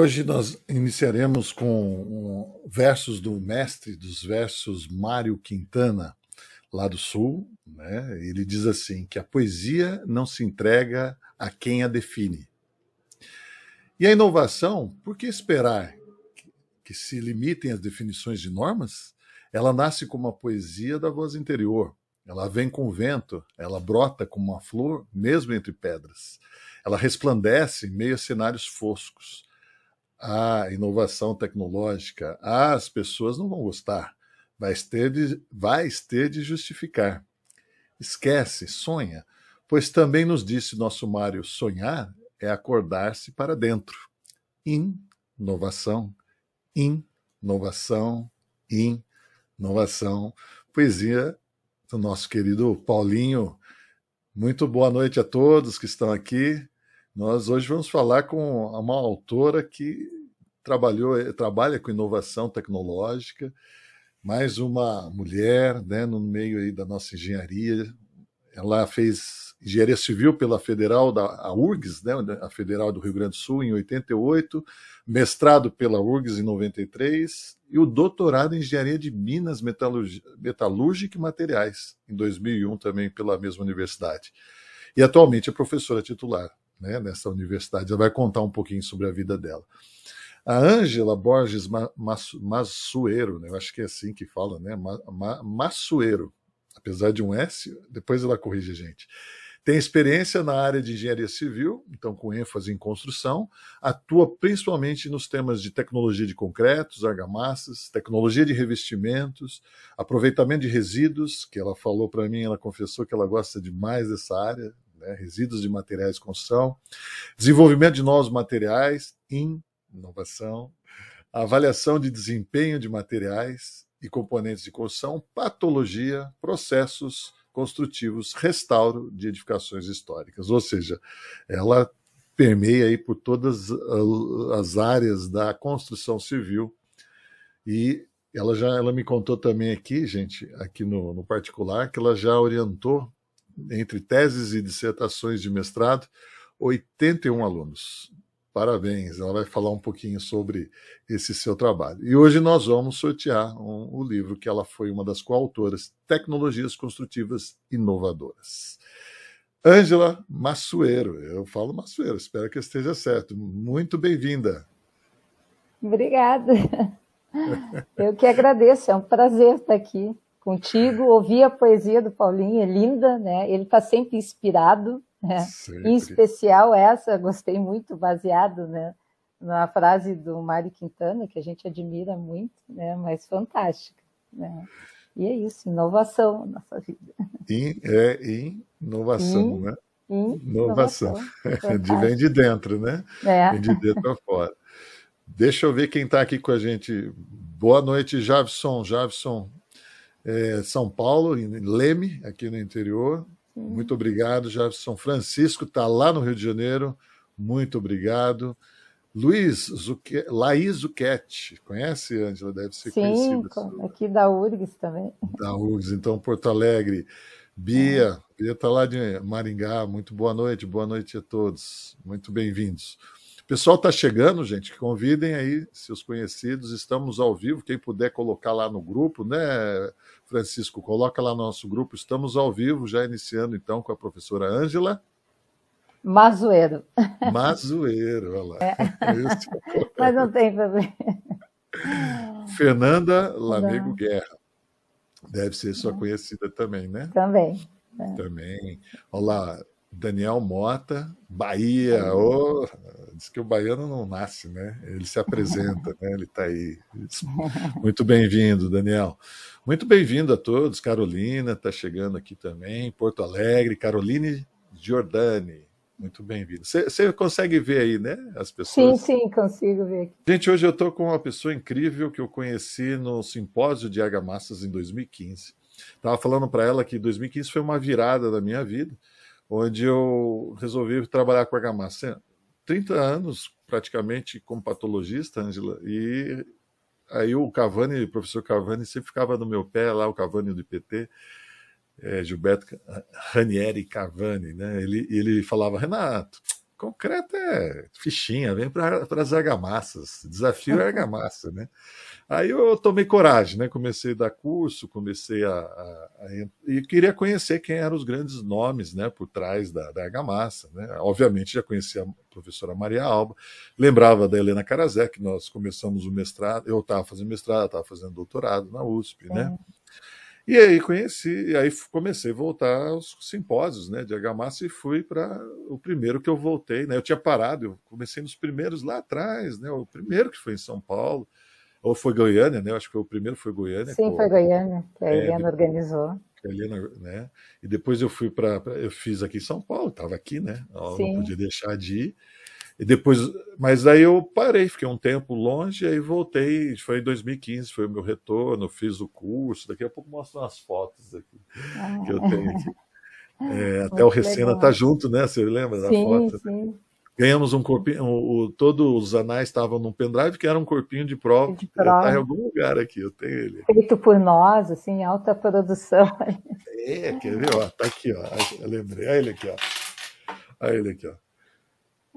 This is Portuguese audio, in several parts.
Hoje nós iniciaremos com versos do mestre dos versos Mário Quintana, lá do Sul. Né? Ele diz assim: que a poesia não se entrega a quem a define. E a inovação, por que esperar que se limitem as definições de normas? Ela nasce como a poesia da voz interior. Ela vem com o vento, ela brota como uma flor, mesmo entre pedras. Ela resplandece em meio a cenários foscos a inovação tecnológica, as pessoas não vão gostar. Vai ter de, vai ter de justificar. Esquece, sonha, pois também nos disse nosso Mário: sonhar é acordar-se para dentro. Inovação, inovação, inovação. Poesia do nosso querido Paulinho. Muito boa noite a todos que estão aqui. Nós hoje vamos falar com uma autora que trabalhou, trabalha com inovação tecnológica, mais uma mulher né, no meio aí da nossa engenharia. Ela fez engenharia civil pela Federal da a URGS, né, a Federal do Rio Grande do Sul, em 88, mestrado pela URGS em 93 e o doutorado em engenharia de minas metalúrgica e materiais em 2001 também pela mesma universidade. E atualmente é professora titular né, nessa universidade. Ela vai contar um pouquinho sobre a vida dela. A Ângela Borges Massueiro, né, eu acho que é assim que fala, né, Massueiro, apesar de um S, depois ela corrige a gente. Tem experiência na área de engenharia civil, então com ênfase em construção, atua principalmente nos temas de tecnologia de concretos, argamassas, tecnologia de revestimentos, aproveitamento de resíduos, que ela falou para mim, ela confessou que ela gosta demais dessa área, né, resíduos de materiais de construção, desenvolvimento de novos materiais, inovação, avaliação de desempenho de materiais e componentes de construção, patologia, processos construtivos, restauro de edificações históricas. Ou seja, ela permeia aí por todas as áreas da construção civil e ela já ela me contou também aqui, gente, aqui no, no particular, que ela já orientou entre teses e dissertações de mestrado, 81 alunos. Parabéns, ela vai falar um pouquinho sobre esse seu trabalho. E hoje nós vamos sortear um, o livro que ela foi uma das coautoras, Tecnologias Construtivas Inovadoras. Ângela Massueiro, eu falo Massueiro, espero que esteja certo. Muito bem-vinda. Obrigada. Eu que agradeço, é um prazer estar aqui contigo, ouvir a poesia do Paulinho, é linda, né? Ele está sempre inspirado, né? Sempre. Em especial essa, gostei muito, baseado, né? Na frase do Mário Quintana, que a gente admira muito, né? Mas fantástica, né? E é isso, inovação na nossa vida. In, é inovação, In, né? Inovação. de vem de dentro, né? É. Vem de dentro para fora. Deixa eu ver quem está aqui com a gente. Boa noite, Javson. Javson, é, São Paulo, em Leme, aqui no interior. Muito obrigado, Jefferson Francisco, está lá no Rio de Janeiro. Muito obrigado. Luiz Zuque... Laís Zucchetti, conhece, Ângela? Deve ser Sim, conhecida. Sim, aqui da URGS também. Da URGS, então, Porto Alegre. Bia, é. Bia está lá de Maringá. Muito boa noite, boa noite a todos. Muito bem-vindos. Pessoal está chegando, gente. Convidem aí seus conhecidos. Estamos ao vivo. Quem puder colocar lá no grupo, né, Francisco, coloca lá no nosso grupo. Estamos ao vivo, já iniciando então com a professora Ângela. Mazueiro. Mazueiro, olha lá. É. Mas não tem problema. Fernanda Lamego Guerra. Deve ser sua conhecida também, né? Também. É. Também. Olá, Daniel Mota, Bahia. Oh, diz que o baiano não nasce, né? Ele se apresenta, né? Ele está aí. Muito bem-vindo, Daniel. Muito bem-vindo a todos. Carolina está chegando aqui também. Porto Alegre, Caroline Giordani. Muito bem-vindo. Você consegue ver aí, né? As pessoas? Sim, sim, consigo ver. Gente, hoje eu estou com uma pessoa incrível que eu conheci no simpósio de argamassas em 2015. Estava falando para ela que 2015 foi uma virada da minha vida, onde eu resolvi trabalhar com argamassa. 30 anos praticamente como patologista, Angela, e aí o Cavani, o professor Cavani, sempre ficava no meu pé lá, o Cavani do IPT, é, Gilberto Ranieri Cavani, né? Ele, ele falava, Renato, Concreto é fichinha, vem para as argamassas. Desafio é argamassa, né? Aí eu tomei coragem, né? Comecei a dar curso, comecei a, a, a, e queria conhecer quem eram os grandes nomes, né? Por trás da, da argamassa, né? Obviamente já conhecia a professora Maria Alba, lembrava da Helena Karazek, nós começamos o mestrado, eu estava fazendo mestrado, estava fazendo doutorado na USP, né? E aí conheci, e aí comecei a voltar aos simpósios né, de argamassa e fui para o primeiro que eu voltei. Né? Eu tinha parado, eu comecei nos primeiros lá atrás, né? O primeiro que foi em São Paulo, ou foi Goiânia, né? Eu acho que foi o primeiro foi Goiânia. Sim, foi Goiânia, que a é, Helena organizou. A Helena, né? E depois eu fui para. Eu fiz aqui em São Paulo, estava aqui, né? Eu Sim. não podia deixar de ir. E depois, mas aí eu parei, fiquei um tempo longe, aí voltei, foi em 2015, foi o meu retorno, fiz o curso, daqui a pouco mostro umas fotos aqui ah. que eu tenho aqui. É, até o Recena está junto, né? Você lembra da sim, foto? Sim. Ganhamos um corpinho, todos os anais estavam num pendrive que era um corpinho de prova. De prova. Está em algum lugar aqui, eu tenho ele. Feito por nós, assim, alta produção. É, quer ver? Ó, tá aqui, ó. Eu lembrei. Olha ele aqui, ó. Olha ele aqui, ó.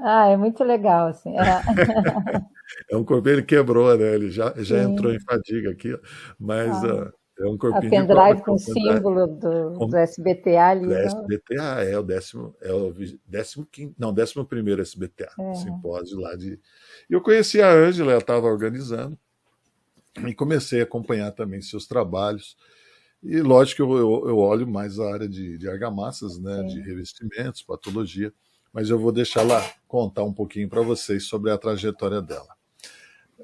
Ah, é muito legal, assim. É, é um corpinho, ele quebrou, né? Ele já, já entrou em fadiga aqui, mas ah. uh, é um corpinho. A pendrive com o símbolo do, do SBTA ali. Do SBTA, é o décimo, é o décimo quinto, não, décimo primeiro SBTA, é. simpósio lá de. E eu conheci a Ângela, ela estava organizando, e comecei a acompanhar também seus trabalhos. E lógico que eu, eu, eu olho mais a área de, de argamassas, né, Sim. de revestimentos, patologia mas eu vou deixar ela contar um pouquinho para vocês sobre a trajetória dela.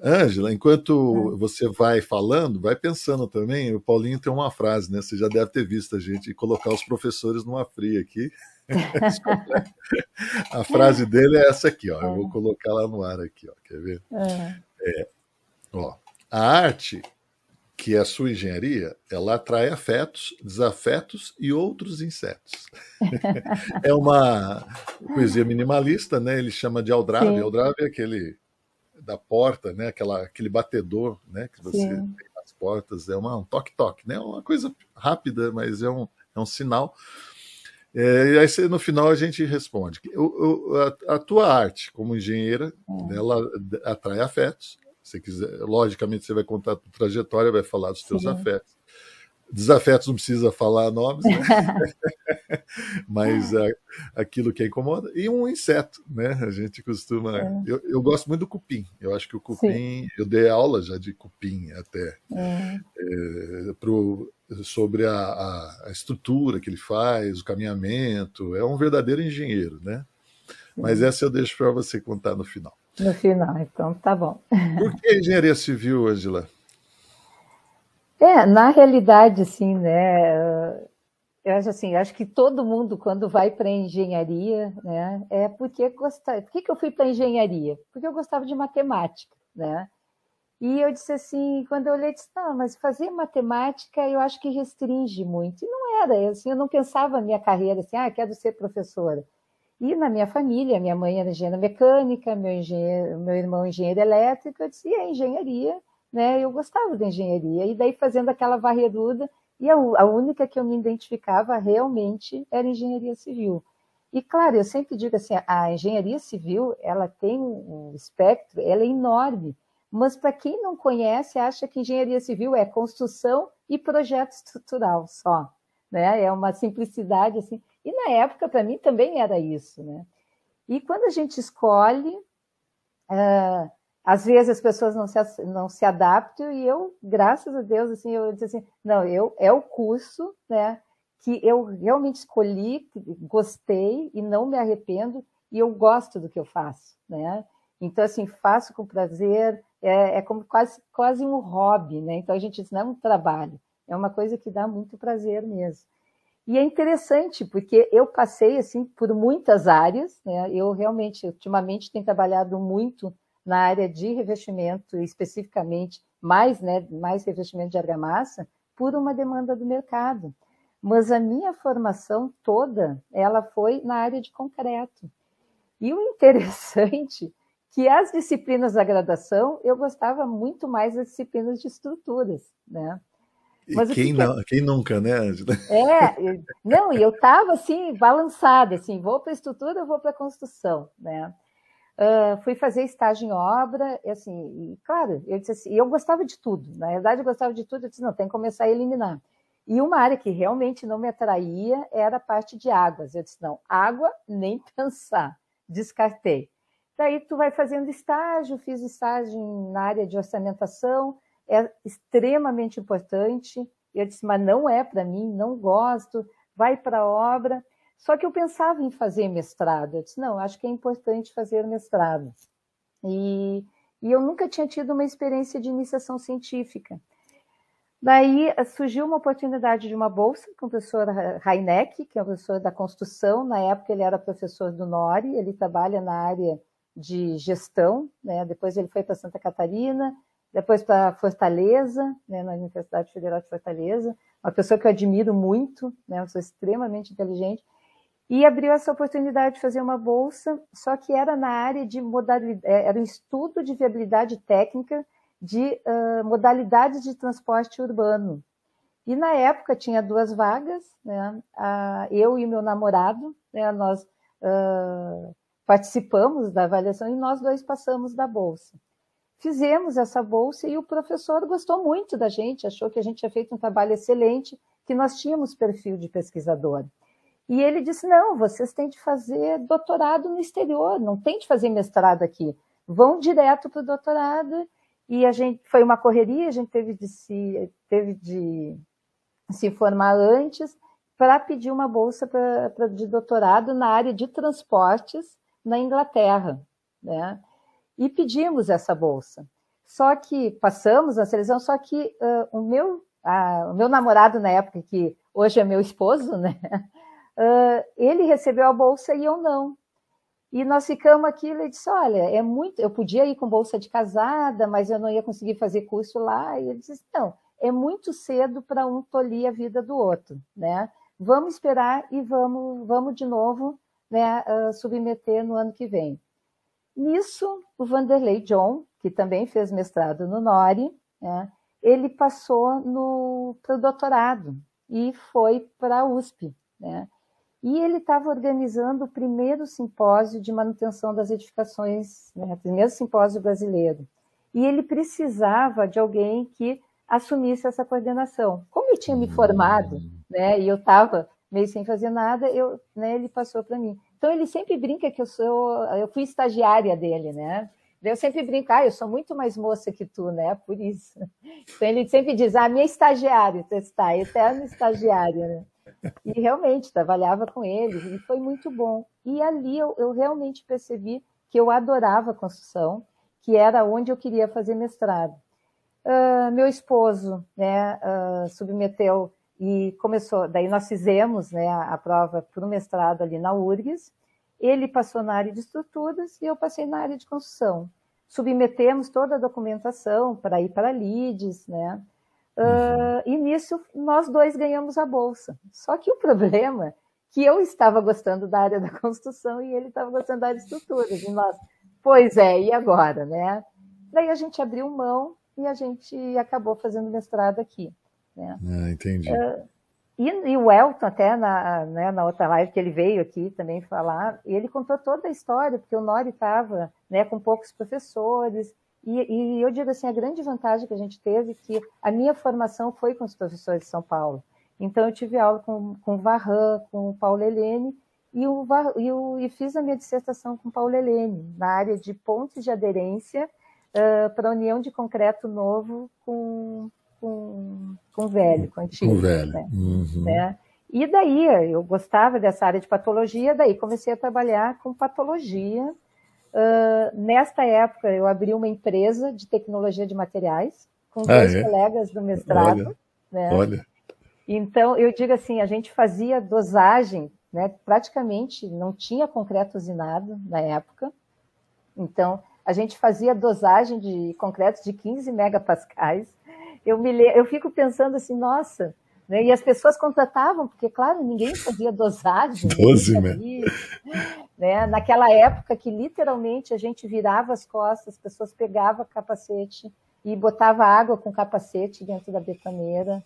Ângela, enquanto é. você vai falando, vai pensando também. O Paulinho tem uma frase, né? Você já deve ter visto a gente colocar os professores numa fria aqui. a frase dele é essa aqui, ó. Eu vou é. colocar lá no ar aqui, ó. Quer ver? É. É, ó, a arte que é a sua engenharia, ela atrai afetos, desafetos e outros insetos. é uma poesia minimalista, né? Ele chama de aldrave. Sim. Aldrave é aquele da porta, né? Aquela, aquele batedor, né? Que você Sim. tem nas portas. É uma, um toque-toque, né? É uma coisa rápida, mas é um, é um sinal. É, e aí no final a gente responde. O, o, a, a, tua arte como engenheira, hum. ela atrai afetos, você quiser, logicamente você vai contar a trajetória, vai falar dos seus afetos. Desafetos não precisa falar nomes, né? mas é, aquilo que incomoda. E um inseto, né? A gente costuma. É. Eu, eu, gosto muito do cupim. Eu acho que o cupim. Sim. Eu dei aula já de cupim até. É. é pro, sobre a, a, a, estrutura que ele faz, o caminhamento. É um verdadeiro engenheiro, né? Mas essa eu deixo para você contar no final. No final, então tá bom. Por que engenharia civil, Angela? É, na realidade, assim, né? Eu acho assim, acho que todo mundo quando vai para engenharia, né, é porque gostava. Por que, que eu fui para engenharia? Porque eu gostava de matemática, né? E eu disse assim, quando eu olhei, disse, não, mas fazer matemática eu acho que restringe muito. E não era, assim, eu não pensava na minha carreira assim, ah, quero ser professora. E na minha família, minha mãe era engenheira mecânica, meu, engenheiro, meu irmão engenheiro elétrico, eu disse, e a engenharia, né? Eu gostava da engenharia. E daí fazendo aquela varreduda, e a, a única que eu me identificava realmente era engenharia civil. E claro, eu sempre digo assim, a engenharia civil, ela tem um espectro, ela é enorme, mas para quem não conhece, acha que engenharia civil é construção e projeto estrutural só, né? É uma simplicidade assim. E na época, para mim, também era isso. Né? E quando a gente escolhe, uh, às vezes as pessoas não se, não se adaptam, e eu, graças a Deus, assim, eu disse assim, não, eu, é o curso né, que eu realmente escolhi, gostei e não me arrependo, e eu gosto do que eu faço. Né? Então, assim, faço com prazer, é, é como quase, quase um hobby, né? Então a gente diz, não é um trabalho, é uma coisa que dá muito prazer mesmo. E é interessante, porque eu passei assim por muitas áreas, né? Eu realmente, ultimamente, tenho trabalhado muito na área de revestimento, especificamente mais, né, mais revestimento de argamassa, por uma demanda do mercado. Mas a minha formação toda, ela foi na área de concreto. E o interessante que as disciplinas da graduação, eu gostava muito mais das disciplinas de estruturas, né? Mas quem, que não, quem nunca, né, Angela? É, não, e eu estava assim, balançada, assim, vou para a estrutura, vou para a construção, né? Uh, fui fazer estágio em obra, e assim, e, claro, eu disse assim, eu gostava de tudo, na verdade eu gostava de tudo, eu disse, não, tem que começar a eliminar. E uma área que realmente não me atraía era a parte de águas. Eu disse, não, água nem pensar, descartei. Daí tu vai fazendo estágio, fiz estágio na área de orçamentação, é extremamente importante. Eu disse, mas não é para mim, não gosto, vai para a obra. Só que eu pensava em fazer mestrado. Eu disse, não, acho que é importante fazer mestrado. E, e eu nunca tinha tido uma experiência de iniciação científica. Daí eh, surgiu uma oportunidade de uma bolsa com o professor Heineck, que é o professor da construção. Na época ele era professor do NORI, ele trabalha na área de gestão, né? depois ele foi para Santa Catarina, depois para Fortaleza, né? na Universidade Federal de Fortaleza, uma pessoa que eu admiro muito, né? uma pessoa extremamente inteligente, e abriu essa oportunidade de fazer uma bolsa, só que era na área de modalidade, é, era um estudo de viabilidade técnica de uh, modalidades de transporte urbano. E na época tinha duas vagas, né? eu e meu namorado, né? nós uh, participamos da avaliação e nós dois passamos da bolsa. Fizemos essa bolsa e o professor gostou muito da gente, achou que a gente tinha feito um trabalho excelente, que nós tínhamos perfil de pesquisador. E ele disse: não, vocês têm de fazer doutorado no exterior, não tem de fazer mestrado aqui. Vão direto para o doutorado. E a gente foi uma correria, a gente teve de se, teve de se formar antes para pedir uma bolsa pra, pra, de doutorado na área de transportes na Inglaterra, né? E pedimos essa bolsa. Só que passamos na seleção, só que uh, o, meu, uh, o meu namorado na época, que hoje é meu esposo, né? Uh, ele recebeu a bolsa e eu não. E nós ficamos aqui, ele disse, olha, é muito, eu podia ir com bolsa de casada, mas eu não ia conseguir fazer curso lá. E ele disse, não, é muito cedo para um tolir a vida do outro, né? Vamos esperar e vamos, vamos de novo né, uh, submeter no ano que vem. Nisso, o Vanderlei John, que também fez mestrado no NORI, né, ele passou para o doutorado e foi para a USP. Né? E ele estava organizando o primeiro simpósio de manutenção das edificações, né, o primeiro simpósio brasileiro. E ele precisava de alguém que assumisse essa coordenação. Como eu tinha me formado, né, e eu estava meio sem fazer nada, eu, né, ele passou para mim. Então ele sempre brinca que eu sou, eu fui estagiária dele, né? Eu sempre brinco, ah, eu sou muito mais moça que tu, né? Por isso. Então ele sempre diz, ah, minha estagiária, tu está, eterna estagiária, né? E realmente trabalhava com ele e foi muito bom. E ali eu, eu realmente percebi que eu adorava construção, que era onde eu queria fazer mestrado. Uh, meu esposo né, uh, submeteu e começou, daí nós fizemos né, a, prova para o mestrado ali na URGS, ele passou na área de estruturas e eu passei na área de construção. Submetemos toda a documentação para ir para LIDES, né? Uh, e nisso nós dois ganhamos a bolsa. Só que o problema é que eu estava gostando da área da construção e ele estava gostando da área de estruturas. E nós, pois é, e agora, né? Daí a gente abriu mão e a gente acabou fazendo mestrado aqui. Né? Ah, entendi. Uh, e, e, o Elton, até na, né, na outra live que ele veio aqui também falar, ele contou toda a história, porque o Nori estava né, com poucos professores, e, e, eu digo assim, a grande vantagem que a gente teve é que a minha formação foi com os professores de São Paulo. Então, eu tive aula com, com o Varran, com o Paulo Helene, e, o, e, o, e fiz a minha dissertação com o Paulo Helene, na área de pontes de aderência uh, para a união de concreto novo com, com, com velho, com antigo. Com velho. Né? Uhum. Né? E daí, eu gostava dessa área de patologia, daí comecei a trabalhar com patologia, Uh, nesta época, eu abri uma empresa de tecnologia de materiais com ah, dois é? colegas do mestrado. Olha, né? olha. Então, eu digo assim, a gente fazia dosagem, né? praticamente não tinha concreto usinado na época. Então, a gente fazia dosagem de concreto de 15 megapascais. Eu, me, eu fico pensando assim, nossa, né? E as pessoas contratavam, porque, claro, ninguém fazia dosagem. 12, né? né? Naquela época que literalmente a gente virava as costas, as pessoas pegavam capacete e botava água com capacete dentro da betoneira.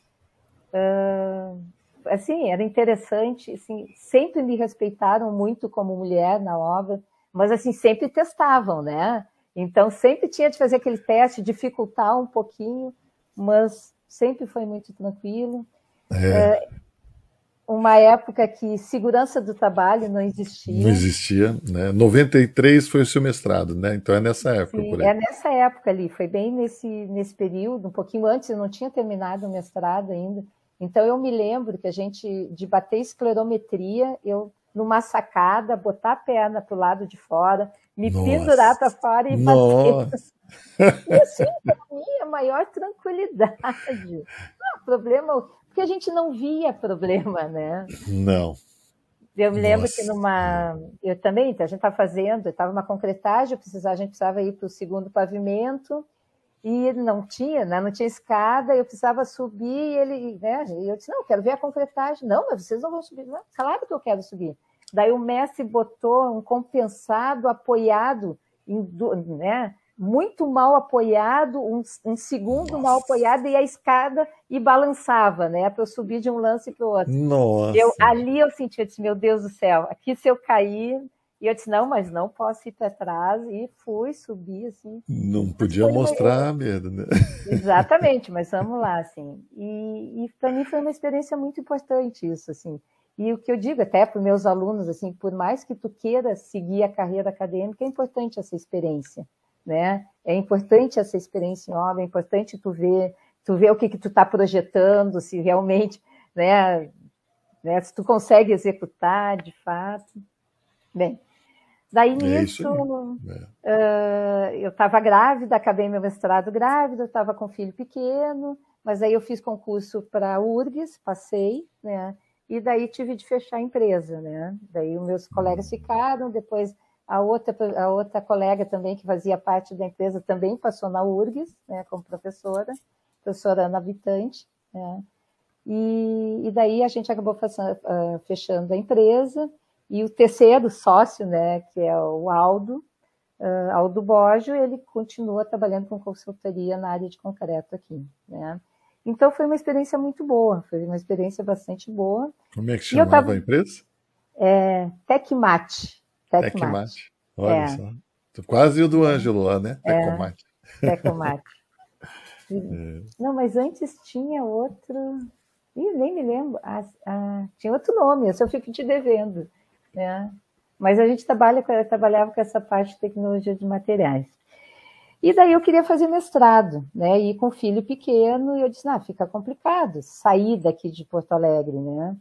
uh, assim, era interessante, assim, sempre me respeitaram muito como mulher na obra, mas assim, sempre testavam, né? Então, sempre tinha de fazer aquele teste, dificultar um pouquinho, mas sempre foi muito tranquilo. É. É, uma época que segurança do trabalho não existia. Não existia, né? 93 foi o seu mestrado, né? Então é nessa época. Sim, é nessa época ali, foi bem nesse, nesse período, um pouquinho antes, eu não tinha terminado o mestrado ainda. Então eu me lembro que a gente, de bater esclerometria, eu numa sacada, botar a perna para o lado de fora, me Nossa. pendurar para fora e bater. E assim, para mim, maior tranquilidade. Não, problema, porque a gente não via problema, né? Não. Eu me lembro Nossa. que numa. Eu também, a gente estava fazendo, estava uma concretagem, precisava, a gente precisava ir para o segundo pavimento e não tinha, né? não tinha escada, eu precisava subir e ele, né? E eu disse, não, eu quero ver a concretagem. Não, mas vocês não vão subir. Não, claro que eu quero subir. Daí o mestre botou um compensado apoiado, em, né? Muito mal apoiado, um, um segundo Nossa. mal apoiado e a escada e balançava, né, para eu subir de um lance para o outro. Nossa. Eu, ali eu senti, eu disse, meu Deus do céu, aqui se eu cair, e eu disse, não, mas não posso ir para trás, e fui, subi, assim. Não podia mostrar medo, né? Exatamente, mas vamos lá, assim. E, e para mim foi uma experiência muito importante isso, assim. E o que eu digo até para os meus alunos, assim, por mais que tu queira seguir a carreira acadêmica, é importante essa experiência né? É importante essa experiência em obra, é importante tu ver, tu ver o que que tu está projetando, se realmente, né, né, se tu consegue executar de fato. Bem, daí é nisso, é. uh, eu estava grávida, acabei meu mestrado grávida, estava com um filho pequeno, mas aí eu fiz concurso para a URGS, passei, né? E daí tive de fechar a empresa, né? Daí os meus colegas ficaram, depois a outra, a outra colega também, que fazia parte da empresa, também passou na URGS, né, como professora, professora Ana Habitante. Né, e, e, daí a gente acabou fazendo, uh, fechando a empresa. E o terceiro sócio, né, que é o Aldo, uh, Aldo Bojo, ele continua trabalhando com consultoria na área de concreto aqui. Né. Então foi uma experiência muito boa, foi uma experiência bastante boa. Como é que chamava tava, a empresa? É, Tecmate. Tecmate. Olha é. só. Quase o do Ângelo lá, né? Tecomate. É, Tecomate. é. Não, mas antes tinha outro. Ih, nem me lembro. Ah, ah, tinha outro nome, eu fico te devendo. Né? Mas a gente trabalha, trabalhava com essa parte de tecnologia de materiais. E daí eu queria fazer mestrado, né? E com filho pequeno, e eu disse, ah, fica complicado sair daqui de Porto Alegre, né?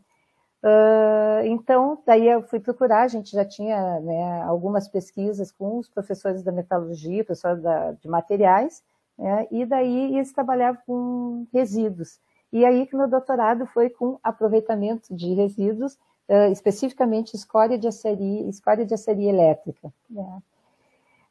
Uh, então, daí eu fui procurar, a gente já tinha né, algumas pesquisas com os professores da metalurgia, professores da, de materiais, né, e daí eles trabalhavam com resíduos. E aí que meu doutorado foi com aproveitamento de resíduos, uh, especificamente escória de açaria, escória de açaria elétrica. Né.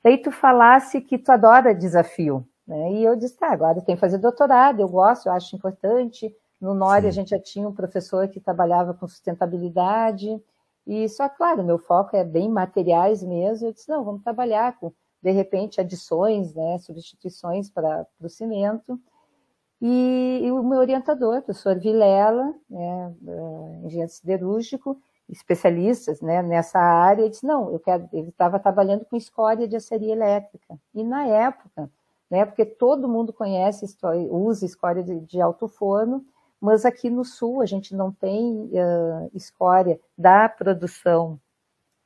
Daí tu falasse que tu adora desafio, né, e eu disse, tá, agora tenho que fazer doutorado, eu gosto, eu acho importante, no NORE a gente já tinha um professor que trabalhava com sustentabilidade, e só, claro, meu foco é bem materiais mesmo. Eu disse, não, vamos trabalhar com, de repente, adições, né, substituições para o cimento. E, e, o meu orientador, o professor Vilela, né, uh, engenheiro siderúrgico, especialistas né, nessa área, ele disse, não, eu quero, ele estava trabalhando com escória de aceria elétrica. E na época, né, porque todo mundo conhece, usa escória de, de alto forno, mas aqui no sul a gente não tem uh, escória da produção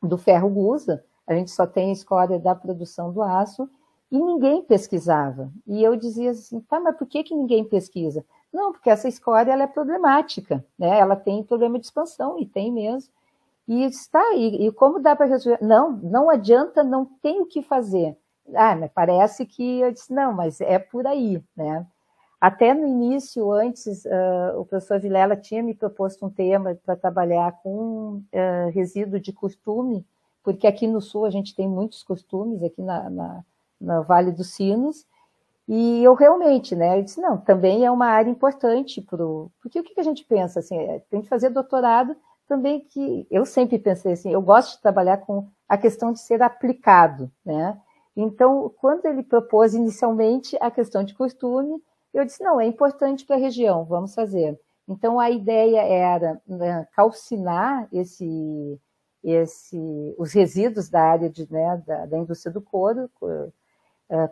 do ferro gusa, a gente só tem escória da produção do aço, e ninguém pesquisava. E eu dizia assim, tá, mas por que, que ninguém pesquisa? Não, porque essa escória ela é problemática, né? ela tem problema de expansão, e tem mesmo. E está, e, e como dá para resolver? Não, não adianta, não tem o que fazer. Ah, mas parece que eu disse, não, mas é por aí, né? Até no início, antes, uh, o professor Vilela tinha me proposto um tema para trabalhar com uh, resíduo de costume, porque aqui no Sul a gente tem muitos costumes, aqui na, na, na Vale dos Sinos, e eu realmente, né, eu disse, não, também é uma área importante, pro, porque o que, que a gente pensa, assim, é, tem que fazer doutorado também que, eu sempre pensei assim, eu gosto de trabalhar com a questão de ser aplicado, né, então, quando ele propôs inicialmente a questão de costume, eu disse, não, é importante para a região, vamos fazer. Então, a ideia era né, calcinar esse, esse, os resíduos da área de, né, da, da, indústria do couro, uh,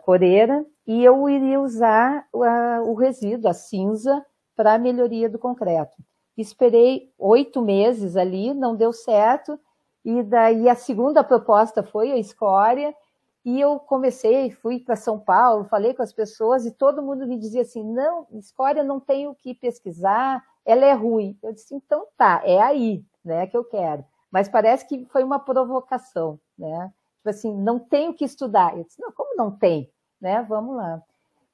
coreira, e eu iria usar o resíduo, a cinza, para a melhoria do concreto. Esperei oito meses ali, não deu certo, e daí a segunda proposta foi a escória, e eu comecei, fui para São Paulo, falei com as pessoas e todo mundo me dizia assim: não, escória não tem o que pesquisar, ela é ruim. Eu disse: então tá, é aí né, que eu quero. Mas parece que foi uma provocação, né? Tipo assim, não tem o que estudar. Eu disse: não, como não tem? Né? Vamos lá.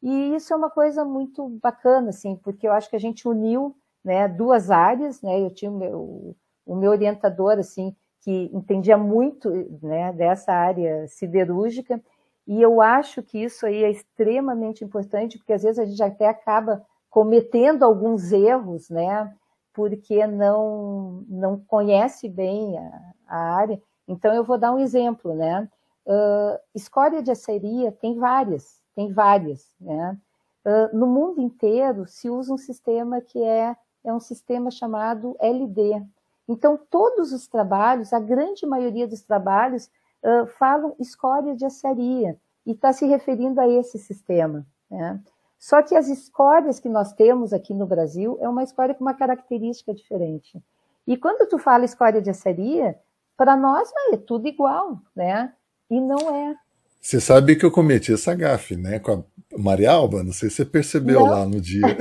E isso é uma coisa muito bacana, assim, porque eu acho que a gente uniu né, duas áreas, né? Eu tinha o meu, o meu orientador, assim, que entendia muito né, dessa área siderúrgica, e eu acho que isso aí é extremamente importante, porque às vezes a gente até acaba cometendo alguns erros, né, porque não, não conhece bem a, a área. Então, eu vou dar um exemplo, né, uh, escória de aceria tem várias, tem várias, né, uh, no mundo inteiro se usa um sistema que é, é um sistema chamado LD, então, todos os trabalhos, a grande maioria dos trabalhos, uh, falam escória de açaria e está se referindo a esse sistema. Né? Só que as escórias que nós temos aqui no Brasil é uma escória com uma característica diferente. E quando tu fala escória de açaria, para nós é tudo igual, né? E não é. Você sabe que eu cometi essa gafe, né? Com a Maria Alba, não sei se você percebeu não. lá no dia.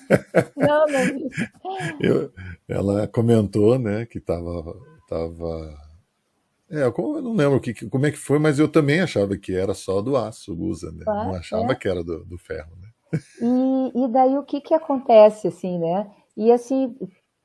não, não. Eu, ela comentou, né, que estava. Tava... É, eu não lembro que, como é que foi, mas eu também achava que era só do aço, usa, né? Ah, não achava é. que era do, do ferro, né? E, e daí o que, que acontece, assim, né? E assim,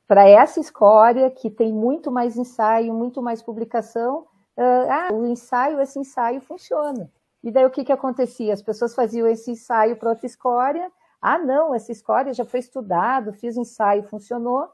para essa escória, que tem muito mais ensaio, muito mais publicação, uh, ah, o ensaio, esse ensaio funciona. E daí o que, que acontecia? As pessoas faziam esse ensaio para outra escória. Ah, não, essa escória já foi estudado, fiz ensaio, funcionou.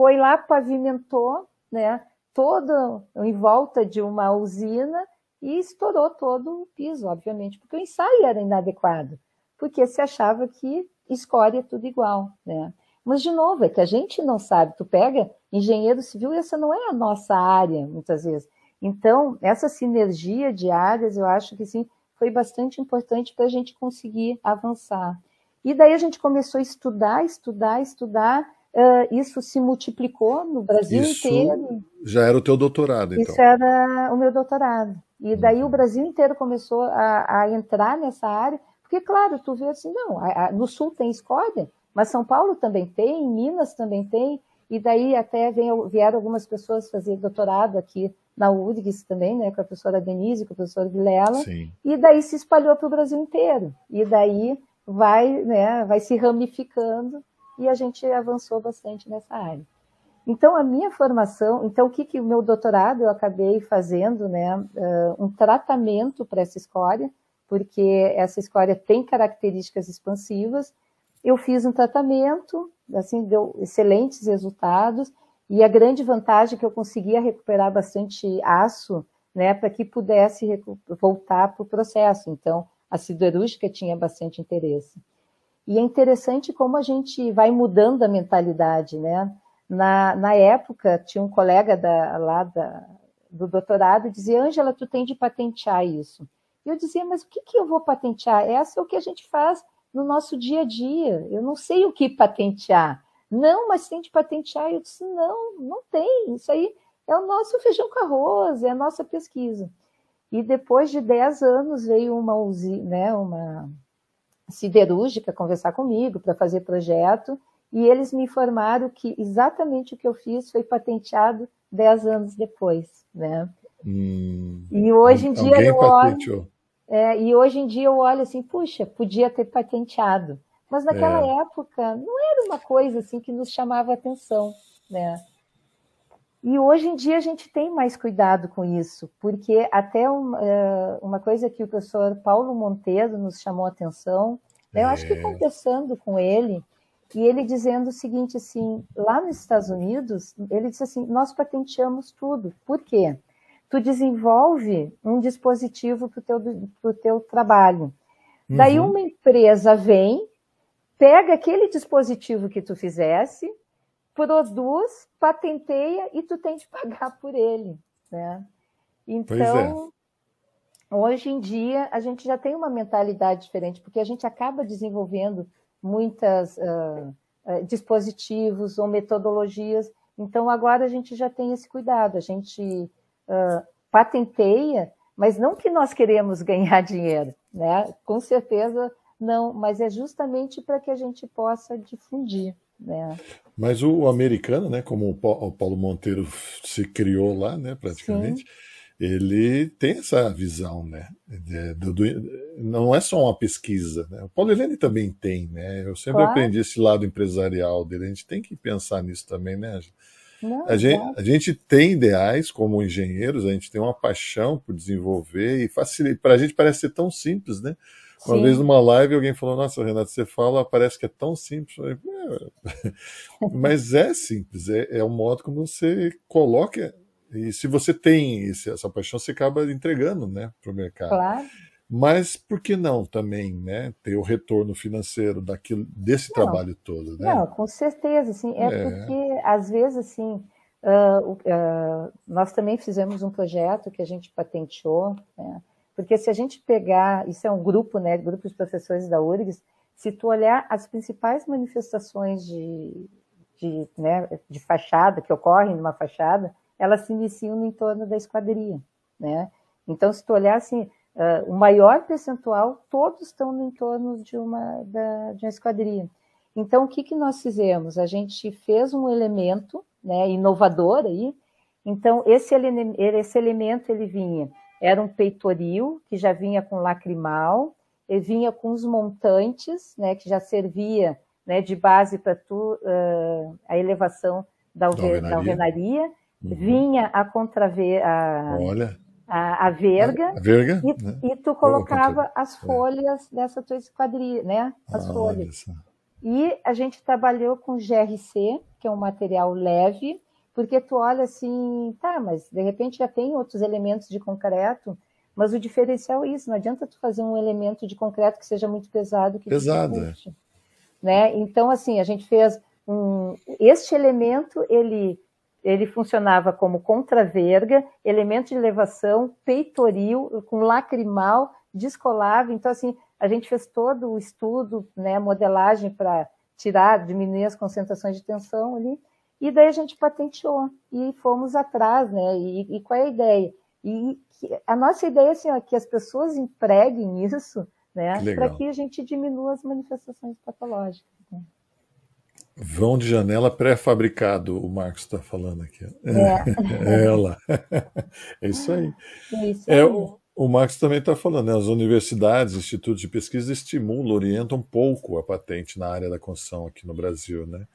Foi lá, pavimentou, né? Todo em volta de uma usina e estourou todo o piso, obviamente, porque o ensaio era inadequado, porque se achava que escória é tudo igual, né? Mas, de novo, é que a gente não sabe. Tu pega engenheiro civil essa não é a nossa área, muitas vezes. Então, essa sinergia de áreas, eu acho que sim, foi bastante importante para a gente conseguir avançar. E daí a gente começou a estudar, estudar, estudar. Uh, isso se multiplicou no Brasil isso inteiro. Já era o teu doutorado, então? Isso era o meu doutorado. E daí uhum. o Brasil inteiro começou a, a, entrar nessa área, porque, claro, tu vê assim, não, a, a, no Sul tem escória, mas São Paulo também tem, Minas também tem, e daí até vem, vieram algumas pessoas fazer doutorado aqui na URGS também, né, com a professora Denise, com a professora Vilela, Sim. e daí se espalhou para o Brasil inteiro. E daí vai, né, vai se ramificando e a gente avançou bastante nessa área. Então, a minha formação, então, o que, que o meu doutorado eu acabei fazendo, né, uh, um tratamento para essa escória, porque essa escória tem características expansivas. Eu fiz um tratamento, assim, deu excelentes resultados, e a grande vantagem é que eu conseguia recuperar bastante aço, né, para que pudesse voltar para o processo. Então, a siderúrgica tinha bastante interesse. E é interessante como a gente vai mudando a mentalidade, né? Na, na época, tinha um colega da, lá da, do doutorado que dizia, Ângela, tu tem de patentear isso. E eu dizia, mas o que, que eu vou patentear? Essa é o que a gente faz no nosso dia a dia. Eu não sei o que patentear. Não, mas tem de patentear. Eu disse, não, não tem. Isso aí é o nosso feijão com arroz, é a nossa pesquisa. E depois de 10 anos veio uma né, uma siderúrgica conversar comigo para fazer projeto, e eles me informaram que exatamente o que eu fiz foi patenteado 10 anos depois, né? Hum, e hoje em dia eu olho, é, e hoje em dia eu olho assim, puxa, podia ter patenteado. Mas naquela é. época não era uma coisa assim que nos chamava atenção, né? E hoje em dia a gente tem mais cuidado com isso, porque até uma, é, uma coisa que o professor Paulo Monteiro nos chamou a atenção, né? eu acho que é. conversando com ele, e ele dizendo o seguinte assim, lá nos Estados Unidos, ele disse assim, nós patenteamos tudo. Por quê? Tu desenvolve um dispositivo para o teu, teu trabalho. Daí uhum. uma empresa vem pega aquele dispositivo que tu fizesse, produz, patenteia e tu tem de pagar por ele, né? é. Então, hoje em dia, a gente já tem uma mentalidade diferente, porque a gente acaba desenvolvendo muitas uh, uh, dispositivos ou metodologias. Então, agora a gente já tem esse cuidado, a gente uh, patenteia, mas não que nós queremos ganhar dinheiro, né? Com certeza não, mas é justamente para que a gente possa difundir. Né? Mas o americano, né, como o Paulo Monteiro se criou lá, né, praticamente, Sim. ele tem essa visão, né, não é só uma pesquisa, né, o Paulo Helene também tem, né, eu sempre claro. aprendi esse lado empresarial dele, a gente tem que pensar nisso também, né, não, a, gente, a, gente, tem ideais como engenheiros, a gente tem uma paixão por desenvolver e facilitar. Para a gente parece ser tão simples, né? Uma Sim. vez numa live alguém falou: Nossa, Renato, você fala, parece que é tão simples. É. Mas é simples, é, é o modo como você coloca. E se você tem esse, essa paixão, você acaba entregando né, para o mercado. Claro. Mas por que não também né, ter o retorno financeiro daquilo, desse não, trabalho todo? Né? Não, com certeza. Assim, é, é. porque, às vezes, assim, uh, uh, nós também fizemos um projeto que a gente patenteou. Né, porque se a gente pegar, isso é um grupo, né, grupo de professores da URGS, se tu olhar as principais manifestações de, de, né, de fachada, que ocorrem numa fachada, elas se iniciam no entorno da esquadria, né? Então, se tu olhar assim, uh, o maior percentual, todos estão no entorno de uma, da, de uma esquadria. Então, o que, que nós fizemos? A gente fez um elemento né, inovador aí. Então, esse, ele, esse elemento, ele vinha era um peitoril que já vinha com lacrimal, ele vinha com os montantes, né, que já servia né, de base para uh, a elevação da, alvenaria, da alvenaria. Uhum. vinha a contraver a, Olha. a, a verga, a verga e, né? e, tu colocava as folhas é. dessa tua esquadria, né, as ah, folhas. E a gente trabalhou com GRC, que é um material leve, porque tu olha assim, tá, mas de repente já tem outros elementos de concreto, mas o diferencial é isso, não adianta tu fazer um elemento de concreto que seja muito pesado. Que pesado, é. né? Então, assim, a gente fez um... Este elemento, ele, ele funcionava como contraverga, elemento de elevação, peitoril, com lacrimal, descolava. Então, assim, a gente fez todo o estudo, né, modelagem para tirar, diminuir as concentrações de tensão ali, e daí a gente patenteou e fomos atrás, né? E, e qual é a ideia? E a nossa ideia é assim, ó, que as pessoas empreguem isso, né? Para que a gente diminua as manifestações patológicas. Né? Vão de janela pré-fabricado, o Marcos está falando aqui. É. é ela. É isso aí. É isso aí. É, o, o Marcos também está falando, né? as universidades, institutos de pesquisa estimulam, orientam um pouco a patente na área da construção aqui no Brasil, né?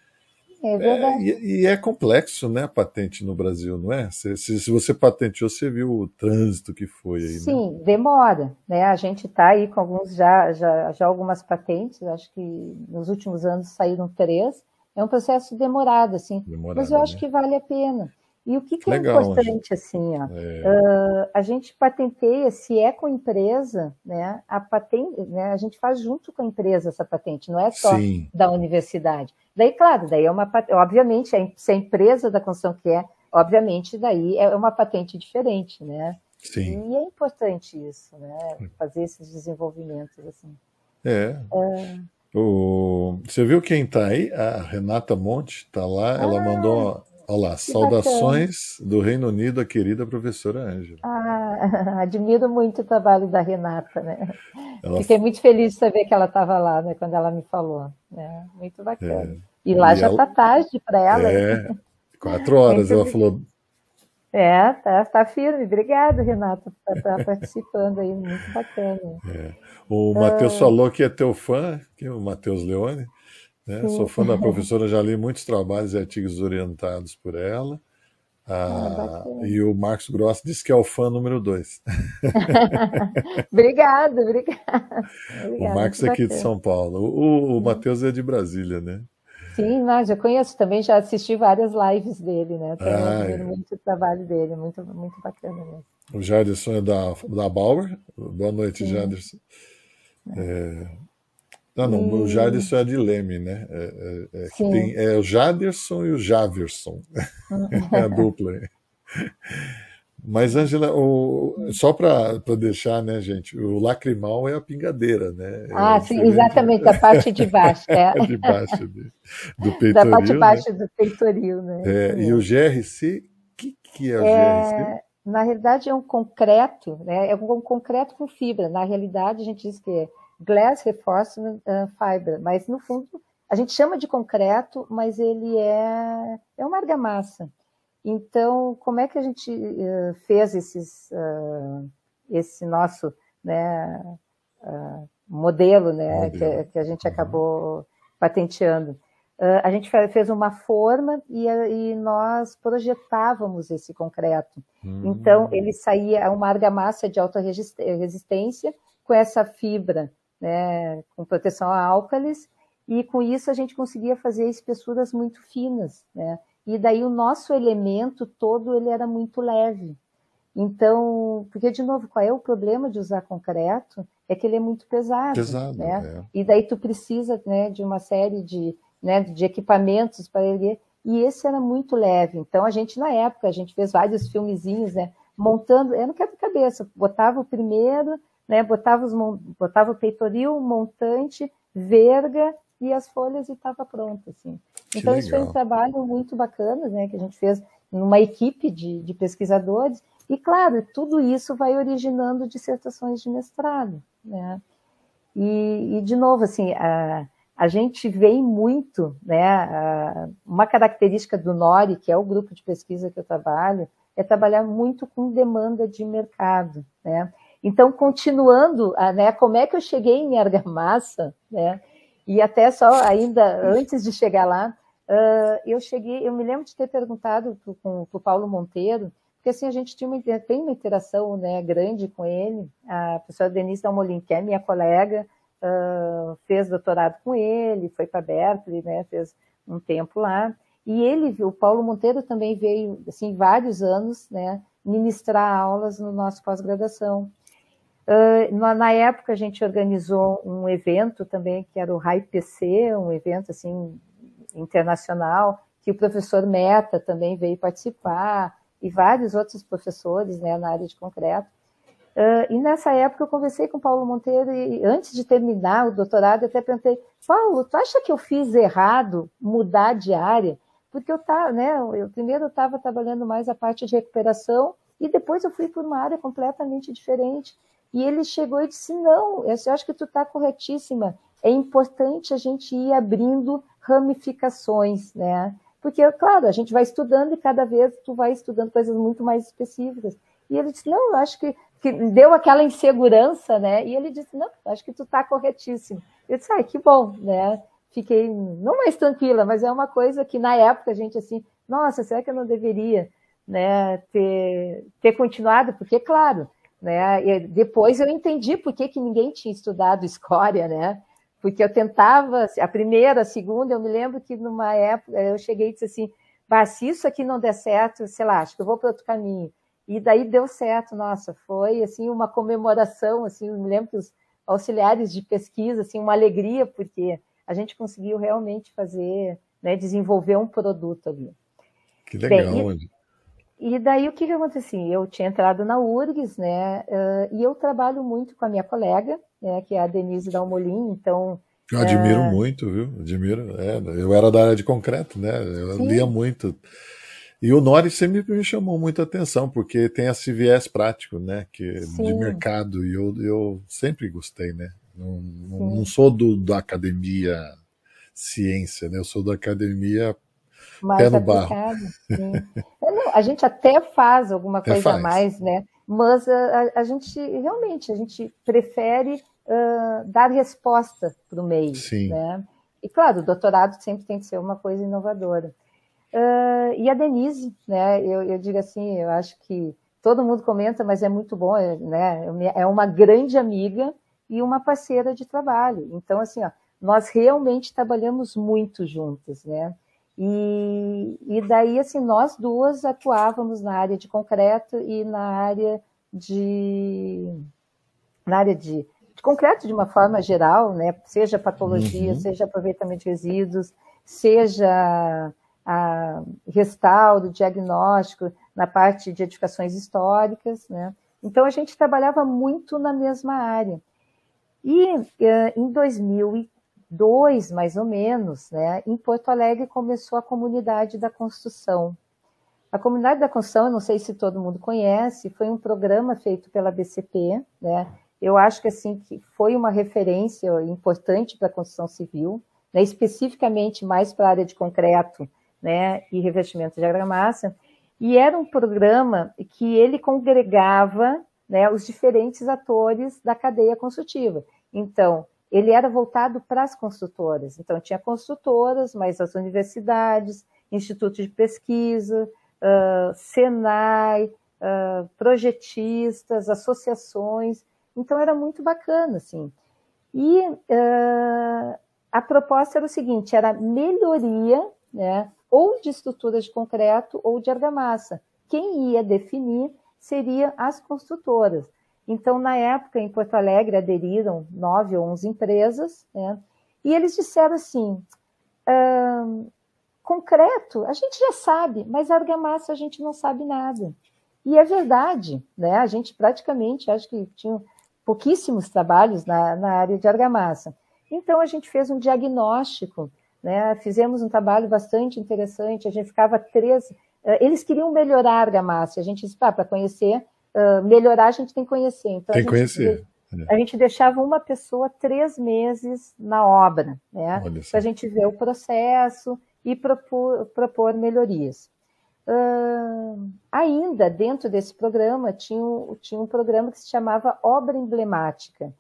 É verdade. É, e, e, é complexo, né, a patente no Brasil, não é? Se, se, se, você patenteou, você viu o trânsito que foi aí, Sim, né? demora, né? A gente está aí com alguns já, já, já algumas patentes, acho que nos últimos anos saíram três. É um processo demorado, assim, demorado, mas eu acho né? que vale a pena. E o que, que Legal, é importante, assim, ó, é... uh, a gente patenteia, se é com a empresa, né, a patente, né, a gente faz junto com a empresa essa patente, não é só Sim. da universidade. Daí, claro, daí é uma, obviamente, se a empresa da construção quer, obviamente, daí é uma patente diferente, né? Sim. E é importante isso, né, fazer esses desenvolvimentos, assim. É. é... O... Você viu quem está aí? A Renata Monte está lá, ah, ela mandou Olá, saudações bacana. do Reino Unido, a querida professora Ângela. Ah, admiro muito o trabalho da Renata, né? Ela... Fiquei muito feliz de saber que ela estava lá, né, quando ela me falou. Né? Muito bacana. É. E lá e já está ela... tarde para ela. É, né? quatro horas, ela falou. É, tá, tá firme. Obrigada, Renata, por estar participando aí, muito bacana. É. O Matheus ah. falou que é teu fã, que é o Matheus Leone. Né? Sou fã da professora, já li muitos trabalhos e artigos orientados por ela. Ah, ah, e o Marcos Gross disse que é o fã número dois. obrigado, obrigado. O Marcos é aqui de São Paulo. O, o Matheus é de Brasília, né? Sim, não, já conheço também, já assisti várias lives dele, né? ah, é. muito o trabalho dele, muito, muito bacana mesmo. O Jarderson é da, da Bauer. Boa noite, Sim. Jarderson. É, Não, não, e... o Jaderson é de Leme, né? É, é, é tem, é o Jaderson e o Javerson. é a dupla. Mas, Angela, o, só para deixar, né, gente, o lacrimal é a pingadeira, né? Ah, é sim, exatamente, a parte de baixo. É. de baixo de, do peitoril. Da parte de baixo né? do peitoril, né? É, e o GRC, o que, que é o GRC? É, na realidade, é um concreto, né? É um concreto com fibra. Na realidade, a gente diz que é Glass Reinforcement Fiber, mas no fundo, a gente chama de concreto, mas ele é, é uma argamassa. Então, como é que a gente uh, fez esses, uh, esse nosso né, uh, modelo, né, modelo. Que, que, a gente uhum. acabou patenteando? a gente fez uma forma e, e nós projetávamos esse concreto. Uhum. Então, ele saía uma argamassa de alta resistência com essa fibra, né, com proteção a álcalis, e com isso a gente conseguia fazer espessuras muito finas, né? E daí o nosso elemento todo ele era muito leve. Então, porque de novo, qual é o problema de usar concreto? É que ele é muito pesado, pesado né? É. E daí tu precisa, né, de uma série de, né, de equipamentos para ele. E esse era muito leve. Então a gente na época a gente fez vários filmezinhos, né, montando. Eu não quero cabeça. Botava o primeiro, né, botava os botava o peitoril, montante, verga e as folhas e estava pronto, assim. então, isso foi um trabalho muito bacana, né, que a gente fez numa equipe de, de pesquisadores, e, claro, tudo isso vai originando dissertações de mestrado, né. E, e de novo, assim, a, a gente vem muito, né, a, uma característica do NORI, que é o grupo de pesquisa que eu trabalho, é trabalhar muito com demanda de mercado, né. Então, continuando, a, né, como é que eu cheguei em argamassa, né, e até só ainda antes de chegar lá, uh, eu cheguei, eu me lembro de ter perguntado para o Paulo Monteiro, porque assim a gente tinha uma, tem uma interação né, grande com ele. A professora Denise Dalmolin, que é minha colega, uh, fez doutorado com ele, foi para Berkeley, né, fez um tempo lá. E ele, o Paulo Monteiro também veio, assim, vários anos, né, ministrar aulas no nosso pós-graduação. Uh, na, época a gente organizou um evento também que era o RAI-PC, um evento assim internacional, que o professor Meta também veio participar e vários outros professores né, na área de concreto. Uh, e nessa época eu conversei com Paulo Monteiro e antes de terminar o doutorado eu até perguntei, Paulo, tu acha que eu fiz errado mudar de área? Porque eu tá, né, eu primeiro estava trabalhando mais a parte de recuperação e depois eu fui por uma área completamente diferente. E ele chegou e disse: Não, eu acho que tu está corretíssima. É importante a gente ir abrindo ramificações, né? Porque, claro, a gente vai estudando e cada vez tu vai estudando coisas muito mais específicas. E ele disse: Não, eu acho que, que deu aquela insegurança, né? E ele disse: Não, acho que tu está corretíssimo. Eu disse: Ai, que bom, né? Fiquei não mais tranquila, mas é uma coisa que na época a gente assim, nossa, será que eu não deveria, né, ter, ter continuado? Porque, claro, né? E depois eu entendi por que, que ninguém tinha estudado escória, né? Porque eu tentava, a primeira, a segunda, eu me lembro que numa época eu cheguei e disse assim, bah, se isso aqui não der certo, sei lá, acho que eu vou para outro caminho. E daí deu certo, nossa, foi assim uma comemoração, assim, eu me lembro que os auxiliares de pesquisa, assim, uma alegria, porque a gente conseguiu realmente fazer, né, desenvolver um produto ali. Que legal. Bem, e daí o que, que acontecia? Eu tinha entrado na URGS, né? Uh, e eu trabalho muito com a minha colega, né, que é a Denise Dalmolin, então. Eu admiro uh... muito, viu? Admiro. É, eu era da área de concreto, né? Eu Sim. lia muito. E o Nori sempre me chamou muita atenção, porque tem esse viés prático, né? Que, de mercado, e eu, eu sempre gostei, né? Não, não sou do, da academia ciência, né? Eu sou da academia mais aplicado. Barro. Não, a gente até faz alguma até coisa faz. a mais, né? Mas a, a, gente realmente a gente prefere uh, dar resposta para o meio, Sim. né? E claro, o doutorado sempre tem que ser uma coisa inovadora. Uh, e a Denise, né? Eu, eu digo assim, eu acho que todo mundo comenta, mas é muito bom, né? É uma grande amiga e uma parceira de trabalho. Então, assim, ó, nós realmente trabalhamos muito juntas, né? E, e daí, assim, nós duas atuávamos na área de concreto e na área de. na área de, de concreto de uma forma geral, né? seja patologia, uhum. seja aproveitamento de resíduos, seja a restauro, diagnóstico, na parte de edificações históricas. Né? Então, a gente trabalhava muito na mesma área. E eh, em 2000 dois, mais ou menos, né, em Porto Alegre começou a comunidade da construção. A comunidade da construção, não sei se todo mundo conhece, foi um programa feito pela BCP, né? Eu acho que assim que foi uma referência importante para a construção civil, né, especificamente mais para a área de concreto, né, e revestimento de argamassa. E era um programa que ele congregava, né, os diferentes atores da cadeia construtiva. Então, ele era voltado para as construtoras. Então, tinha construtoras, mas as universidades, institutos de pesquisa, uh, Senai, uh, projetistas, associações. Então, era muito bacana, assim. E uh, a proposta era o seguinte, era melhoria né, ou de estruturas de concreto ou de argamassa. Quem ia definir seriam as construtoras. Então, na época, em Porto Alegre, aderiram nove ou onze empresas, né? e eles disseram assim: concreto, a gente já sabe, mas argamassa a gente não sabe nada. E é verdade, né? A gente praticamente, acho que tinha pouquíssimos trabalhos na, na área de argamassa. Então, a gente fez um diagnóstico né? Fizemos um trabalho bastante interessante, a gente ficava três. Uh, eles queriam melhorar a argamassa, a gente disse, ah, para conhecer, uh, melhorar a gente tem que conhecer. Então, tem que conhecer. É. A gente deixava uma pessoa três meses na obra, né? Para a gente ver o processo e propor, propor melhorias. Uh, ainda dentro desse programa tinha, tinha um programa que se chamava Obra Emblemática,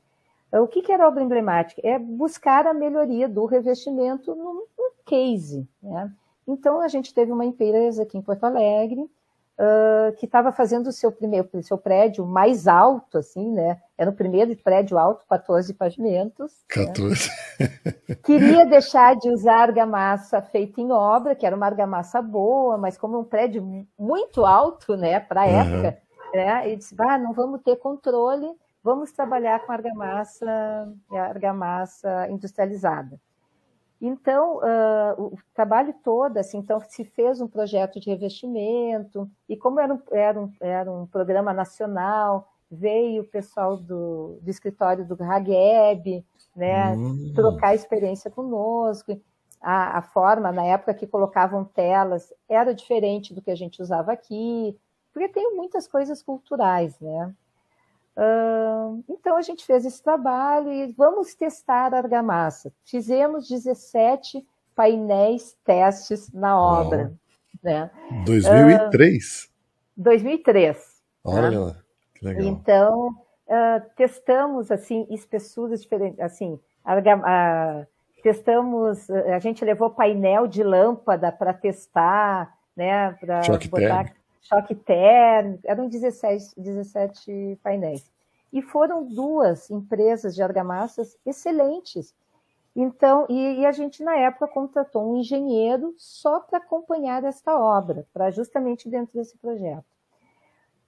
o que, que era obra emblemática? É buscar a melhoria do revestimento num, num case. Né? Então, a gente teve uma empresa aqui em Porto Alegre uh, que estava fazendo o seu primeiro, seu prédio mais alto, assim, né? Era o primeiro prédio alto, 14 pavimentos. 14. Né? Queria deixar de usar argamassa feita em obra, que era uma argamassa boa, mas como um prédio muito alto, né, para a época, uhum. né? E disse, ah, não vamos ter controle vamos trabalhar com argamassa, argamassa industrializada. Então, uh, o trabalho todo, assim, então se fez um projeto de revestimento, e como era um, era um, era um programa nacional, veio o pessoal do, do escritório do Hageb, né, hum. trocar experiência conosco. A, a, forma, na época que colocavam telas, era diferente do que a gente usava aqui, porque tem muitas coisas culturais, né? Uh, então a gente fez esse trabalho e vamos testar a argamassa. Fizemos 17 painéis testes na obra. Oh. Né? 2003? Uh, 2003. Olha, né? que legal. Então uh, testamos assim espessuras diferentes, assim testamos, a gente levou painel de lâmpada para testar, né, para botar choque térmico, eram 16, 17 painéis. E foram duas empresas de argamassas excelentes. Então, e, e a gente, na época, contratou um engenheiro só para acompanhar esta obra, para justamente dentro desse projeto.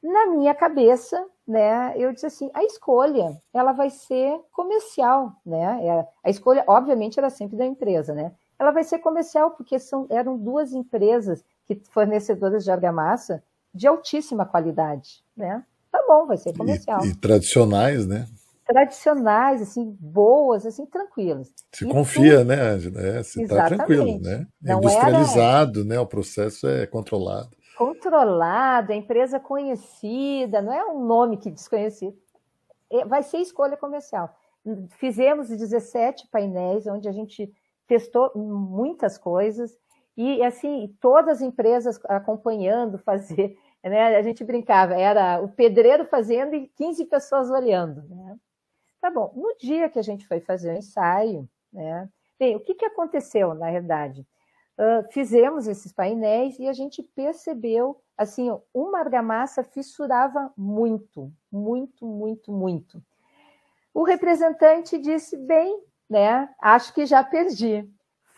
Na minha cabeça, né, eu disse assim, a escolha, ela vai ser comercial, né? É, a escolha, obviamente, era sempre da empresa, né? Ela vai ser comercial porque são, eram duas empresas que fornecedoras de argamassa de altíssima qualidade, né? Tá bom, vai ser comercial. E, e tradicionais, né? Tradicionais, assim, boas, assim, tranquilas. Se e confia, né, Angela? É, você está tranquilo, né? É industrializado, era... né? O processo é controlado. Controlado, a empresa conhecida, não é um nome que desconhecido. É, vai ser escolha comercial. Fizemos 17 painéis, onde a gente testou muitas coisas, e assim, todas as empresas acompanhando fazer, né? A gente brincava, era o pedreiro fazendo e 15 pessoas olhando, né? Tá bom. No dia que a gente foi fazer o ensaio, né? Bem, o que, que aconteceu, na realidade? Uh, fizemos esses painéis e a gente percebeu, assim, uma argamassa fissurava muito, muito, muito, muito. O representante disse, bem, né, acho que já perdi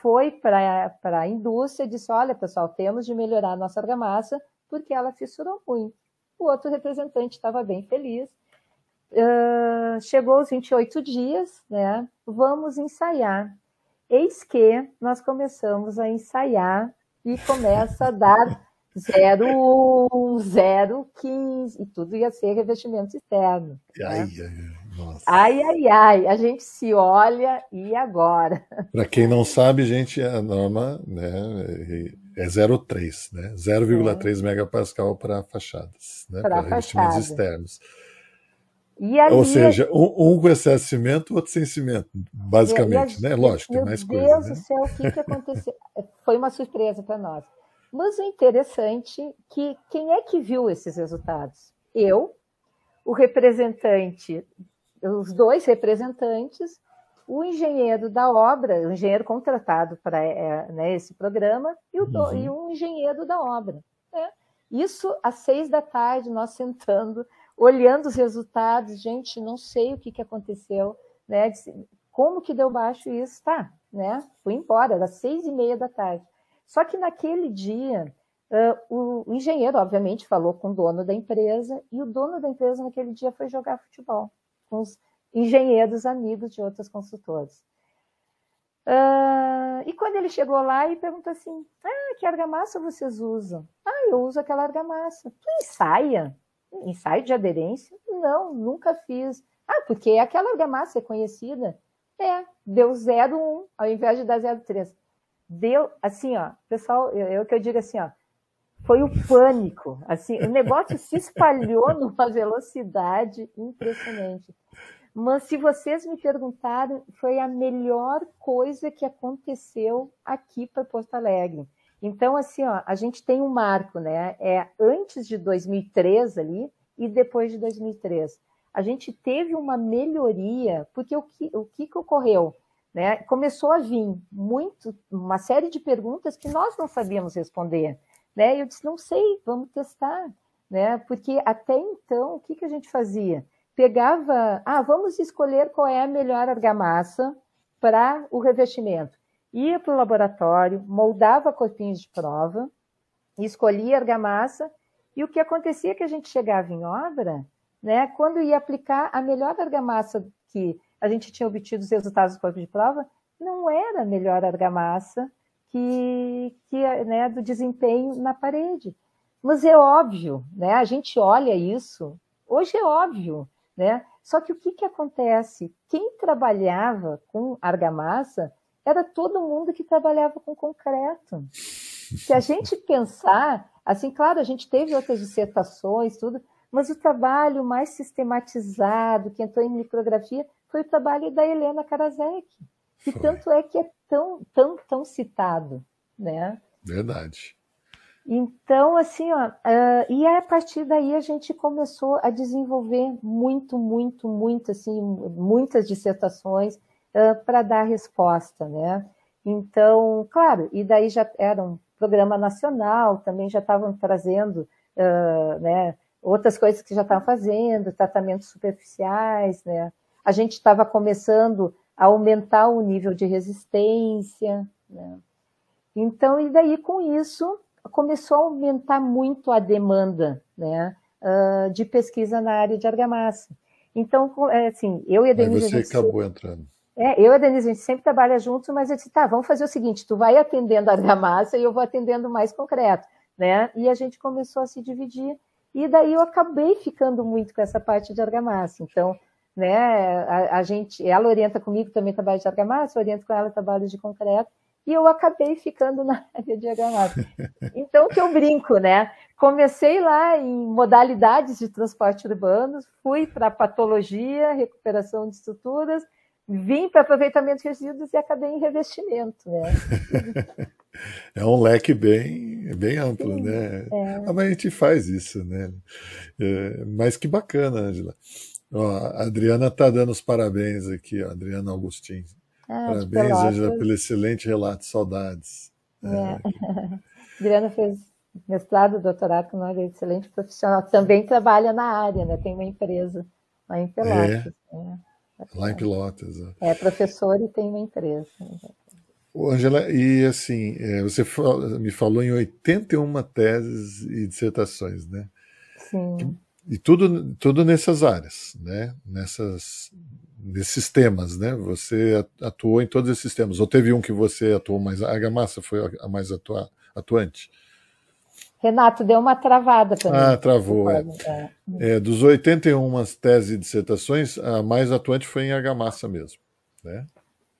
foi para a indústria e disse: olha, pessoal, temos de melhorar a nossa argamassa porque ela fissurou muito. O outro representante estava bem feliz. uh, chegou os 28 dias, né? Vamos ensaiar. Eis que nós começamos a ensaiar e começa a dar 0, 0, 15, e tudo ia ser revestimento externo. Ai, né? ai, ai, ai, ai, a gente se olha e agora? Para quem não sabe, gente, a norma né, é 0,3, né? 0,3 é. megapascal para fachadas, né? Para revestimentos externos. Ali, Ou seja, um, um, com excesso de cimento, outro sem cimento, basicamente, né? Lógico, tem mais coisa. Meu Deus né? do céu, o que, que aconteceu? Foi uma surpresa para nós. Mas o interessante é que quem é que viu esses resultados? Eu, o representante, os dois representantes, o engenheiro da obra, o engenheiro contratado para é, né, esse programa, e o, uhum. e o engenheiro da obra. Né? Isso às seis da tarde, nós sentando, olhando os resultados, gente, não sei o que, que aconteceu, né? Como que deu baixo isso? Tá, né? Fui embora, era seis e meia da tarde. Só que naquele dia, uh, o, o engenheiro, obviamente, falou com o dono da empresa, e o dono da empresa naquele dia foi jogar futebol com os engenheiros amigos de outras consultoras. Uh, e quando ele chegou lá e perguntou assim: Ah, que argamassa vocês usam? Ah, eu uso aquela argamassa. Tu ensaia? Ensaio de aderência? Não, nunca fiz. Ah, porque aquela argamassa é conhecida. É, deu 0,1 ao invés de dar 0,3 deu, assim, ó, pessoal, eu, eu que eu digo assim, ó, foi o pânico, assim, o negócio se espalhou numa velocidade impressionante. Mas se vocês me perguntarem, foi a melhor coisa que aconteceu aqui para Porto Alegre. Então, assim, ó, a gente tem um marco, né? É antes de 2003 ali e depois de 2003. A gente teve uma melhoria, porque o que, o que, que ocorreu? né, começou a vir muito, uma série de perguntas que nós não sabíamos responder. Né? Eu disse, não sei, vamos testar. Né? Porque até então, o que, que a gente fazia? Pegava, ah, vamos escolher qual é a melhor argamassa para o revestimento. Ia para o laboratório, moldava corpinhos de prova, escolhia argamassa, e o que acontecia é que a gente chegava em obra, né, quando ia aplicar a melhor argamassa que a gente tinha obtido os resultados do corpo de prova, não era a melhor argamassa que, que né, do desempenho na parede. Mas é óbvio, né? A gente olha isso, hoje é óbvio, né? Só que o que, que acontece? Quem trabalhava com argamassa era todo mundo que trabalhava com concreto. Se a gente pensar, assim, claro, a gente teve outras dissertações, tudo, mas o trabalho mais sistematizado, que entrou em micrografia, foi o trabalho da Helena Karasek, que tanto é que é tão, tão, tão citado, né? Verdade. Então, assim, ó, uh, e a partir daí a gente começou a desenvolver muito, muito, muito, assim, muitas dissertações uh, para dar resposta, né? Então, claro, e daí já era um programa nacional, também já estavam trazendo, uh, né, outras coisas que já estavam fazendo, tratamentos superficiais, né? a gente estava começando aumentar o nível de resistência. Né? Então, e daí com isso começou a aumentar muito a demanda né, uh, de pesquisa na área de argamassa. Então, é, assim, eu e a Denise. Aí você acabou entrando. É, eu e a Denise, a gente sempre trabalha juntos, mas eu disse, tá, vamos fazer o seguinte, tu vai atendendo a argamassa e eu vou atendendo mais concreto, né? E a gente começou a se dividir, e daí eu acabei ficando muito com essa parte de argamassa. Então, né? A, a, gente, ela orienta comigo também trabalho de argamassa, eu oriento com ela trabalho de concreto, e eu acabei ficando na área de argamassa. Então, que eu brinco, né? Comecei lá em modalidades de transporte urbano, fui para patologia, recuperação de estruturas, vim para aproveitamento de resíduos e acabei em revestimento, né? É um leque bem, bem amplo, Sim, né? É. Ah, mas a gente faz isso, né? É, mas que bacana, Angela. Ó, a Adriana está dando os parabéns aqui, ó, Adriana Augustin. Ah, parabéns, Angela, pelo excelente relato, saudades. É. É. Adriana fez mestrado, doutorado com uma excelente profissional. Também trabalha na área, né? Tem uma empresa lá em Pelotas. É. Né? Lá em Pelotas. É professor e tem uma empresa. Angela, e assim, é, você me falou em 81 teses e dissertações, né? Sim. E tudo, tudo nessas áreas, né? Nessas, nesses temas, né? Você atuou em todos esses temas. Ou teve um que você atuou mais? A argamassa foi a mais atua, atuante? Renato, deu uma travada para mim. Ah, travou. É. É. É, dos 81 teses e dissertações, a mais atuante foi em argamassa mesmo. Né?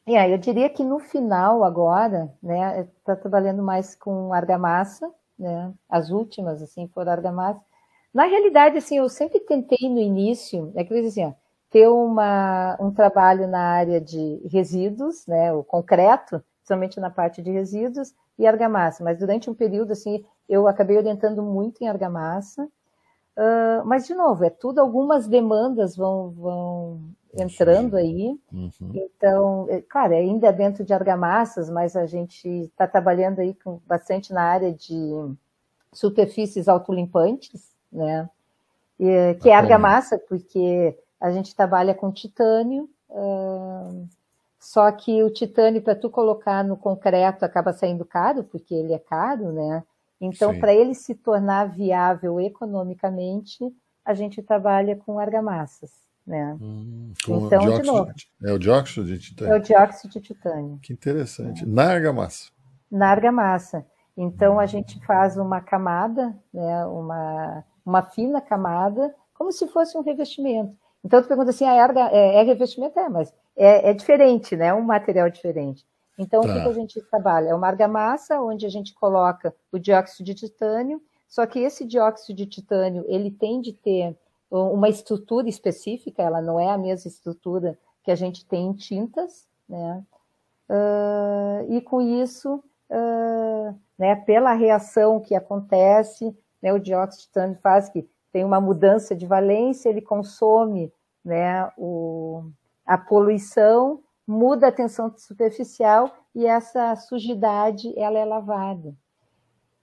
É, eu diria que no final agora, né, está trabalhando mais com argamassa, né, as últimas, assim, foram argamassa. Na realidade, assim, eu sempre tentei no início, é que assim, ó, ter uma, um trabalho na área de resíduos, né, o concreto, principalmente na parte de resíduos, e argamassa. Mas durante um período, assim, eu acabei orientando muito em argamassa. Uh, mas, de novo, é tudo, algumas demandas vão, vão entrando aí. Uhum. Então, é, claro, é ainda dentro de argamassas, mas a gente está trabalhando aí com, bastante na área de superfícies autolimpantes, né? E, que é argamassa, porque a gente trabalha com titânio, uh, só que o titânio, para tu colocar no concreto, acaba saindo caro, porque ele é caro, né? Então, para ele se tornar viável economicamente, a gente trabalha com argamassas. Né? Hum, então, dióxido, de novo. É o dióxido de titânio? É o dióxido de titânio. Que interessante. É. Na argamassa? Na argamassa. Então, a gente faz uma camada, né, uma, uma fina camada, como se fosse um revestimento. Então, tu pergunta assim, ah, é, é, é revestimento? É, mas é, é, diferente, né? É um material diferente. Então, tá. o que, que a gente trabalha? É uma argamassa, onde a gente coloca o dióxido de titânio, só que esse dióxido de titânio, ele tem de ter uma estrutura específica, ela não é a mesma estrutura que a gente tem em tintas, né? Uh, e com isso, uh, né, pela reação que acontece, né, o dióxido de titânio faz que tem uma mudança de valência, ele consome né, o, a poluição, muda a tensão superficial e essa sujidade ela é lavada.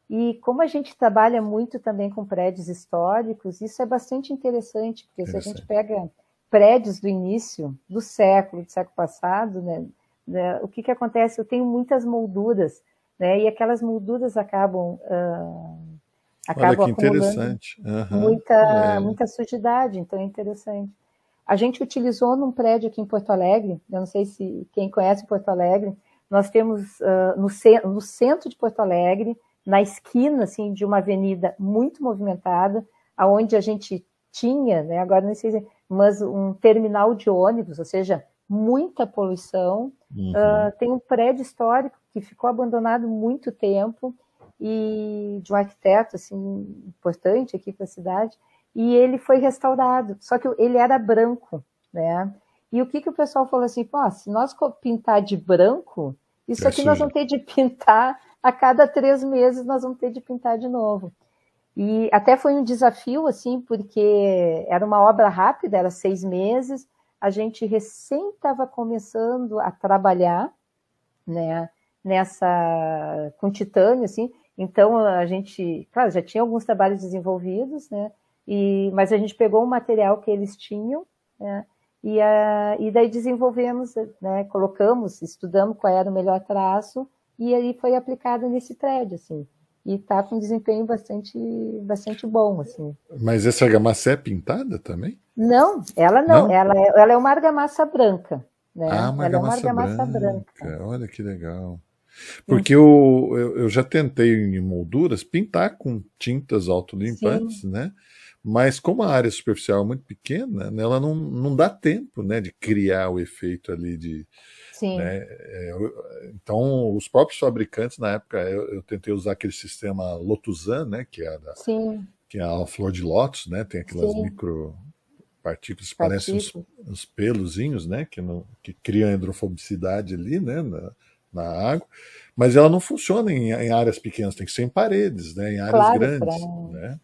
E como a gente trabalha muito também com prédios históricos, isso é bastante interessante, porque interessante. se a gente pega prédios do início do século, do século passado, né, né, o que, que acontece? Eu tenho muitas molduras, né, e aquelas molduras acabam, uh, acabam Olha que interessante. Uhum. muita, é. muita sujidade, então é interessante. A gente utilizou num prédio aqui em Porto Alegre, eu não sei se quem conhece Porto Alegre, nós temos uh, no, no centro de Porto Alegre, na esquina assim de uma avenida muito movimentada, aonde a gente tinha, né, agora não sei, mas um terminal de ônibus, ou seja, muita poluição. Uhum. Uh, tem um prédio histórico que ficou abandonado muito tempo e de um arquiteto assim importante aqui para a cidade e ele foi restaurado. Só que ele era branco, né? E o que que o pessoal falou assim, pô, se nós pintar de branco, isso é aqui nós vamos ter de pintar a cada três meses nós vamos ter de pintar de novo. E até foi um desafio, assim, porque era uma obra rápida, era seis meses, a gente recém estava começando a trabalhar, né, nessa, com titânio, assim, então a gente, claro, já tinha alguns trabalhos desenvolvidos, né, e, mas a gente pegou o material que eles tinham, né, e, a, e daí desenvolvemos, né, colocamos, estudamos qual era o melhor traço, e aí foi aplicada nesse prédio, assim. E está com desempenho bastante, bastante bom, assim. Mas essa argamassa é pintada também? Não, ela não. não? Ela, é, ela é uma argamassa branca. Né? Ah, uma ela argamassa, é uma argamassa branca. branca. Olha que legal. Porque eu, eu, eu, já tentei em molduras pintar com tintas autolimpantes, Sim. né? Mas como a área superficial é muito pequena, né, ela não, não dá tempo né, de criar o efeito ali de, Sim. Né? É, então, os próprios fabricantes, na época, eu, eu, tentei usar aquele sistema Lotusan, né? Que é, da, Sim. que é a flor de lótus, né? Tem aquelas Sim. micro partículas que parecem uns, uns pelozinhos, né? Que, não, que criam hidrofobicidade ali, né? Na, na água. Mas ela não funciona em, em, áreas pequenas, tem que ser em paredes, né? Em áreas claro, grandes, né?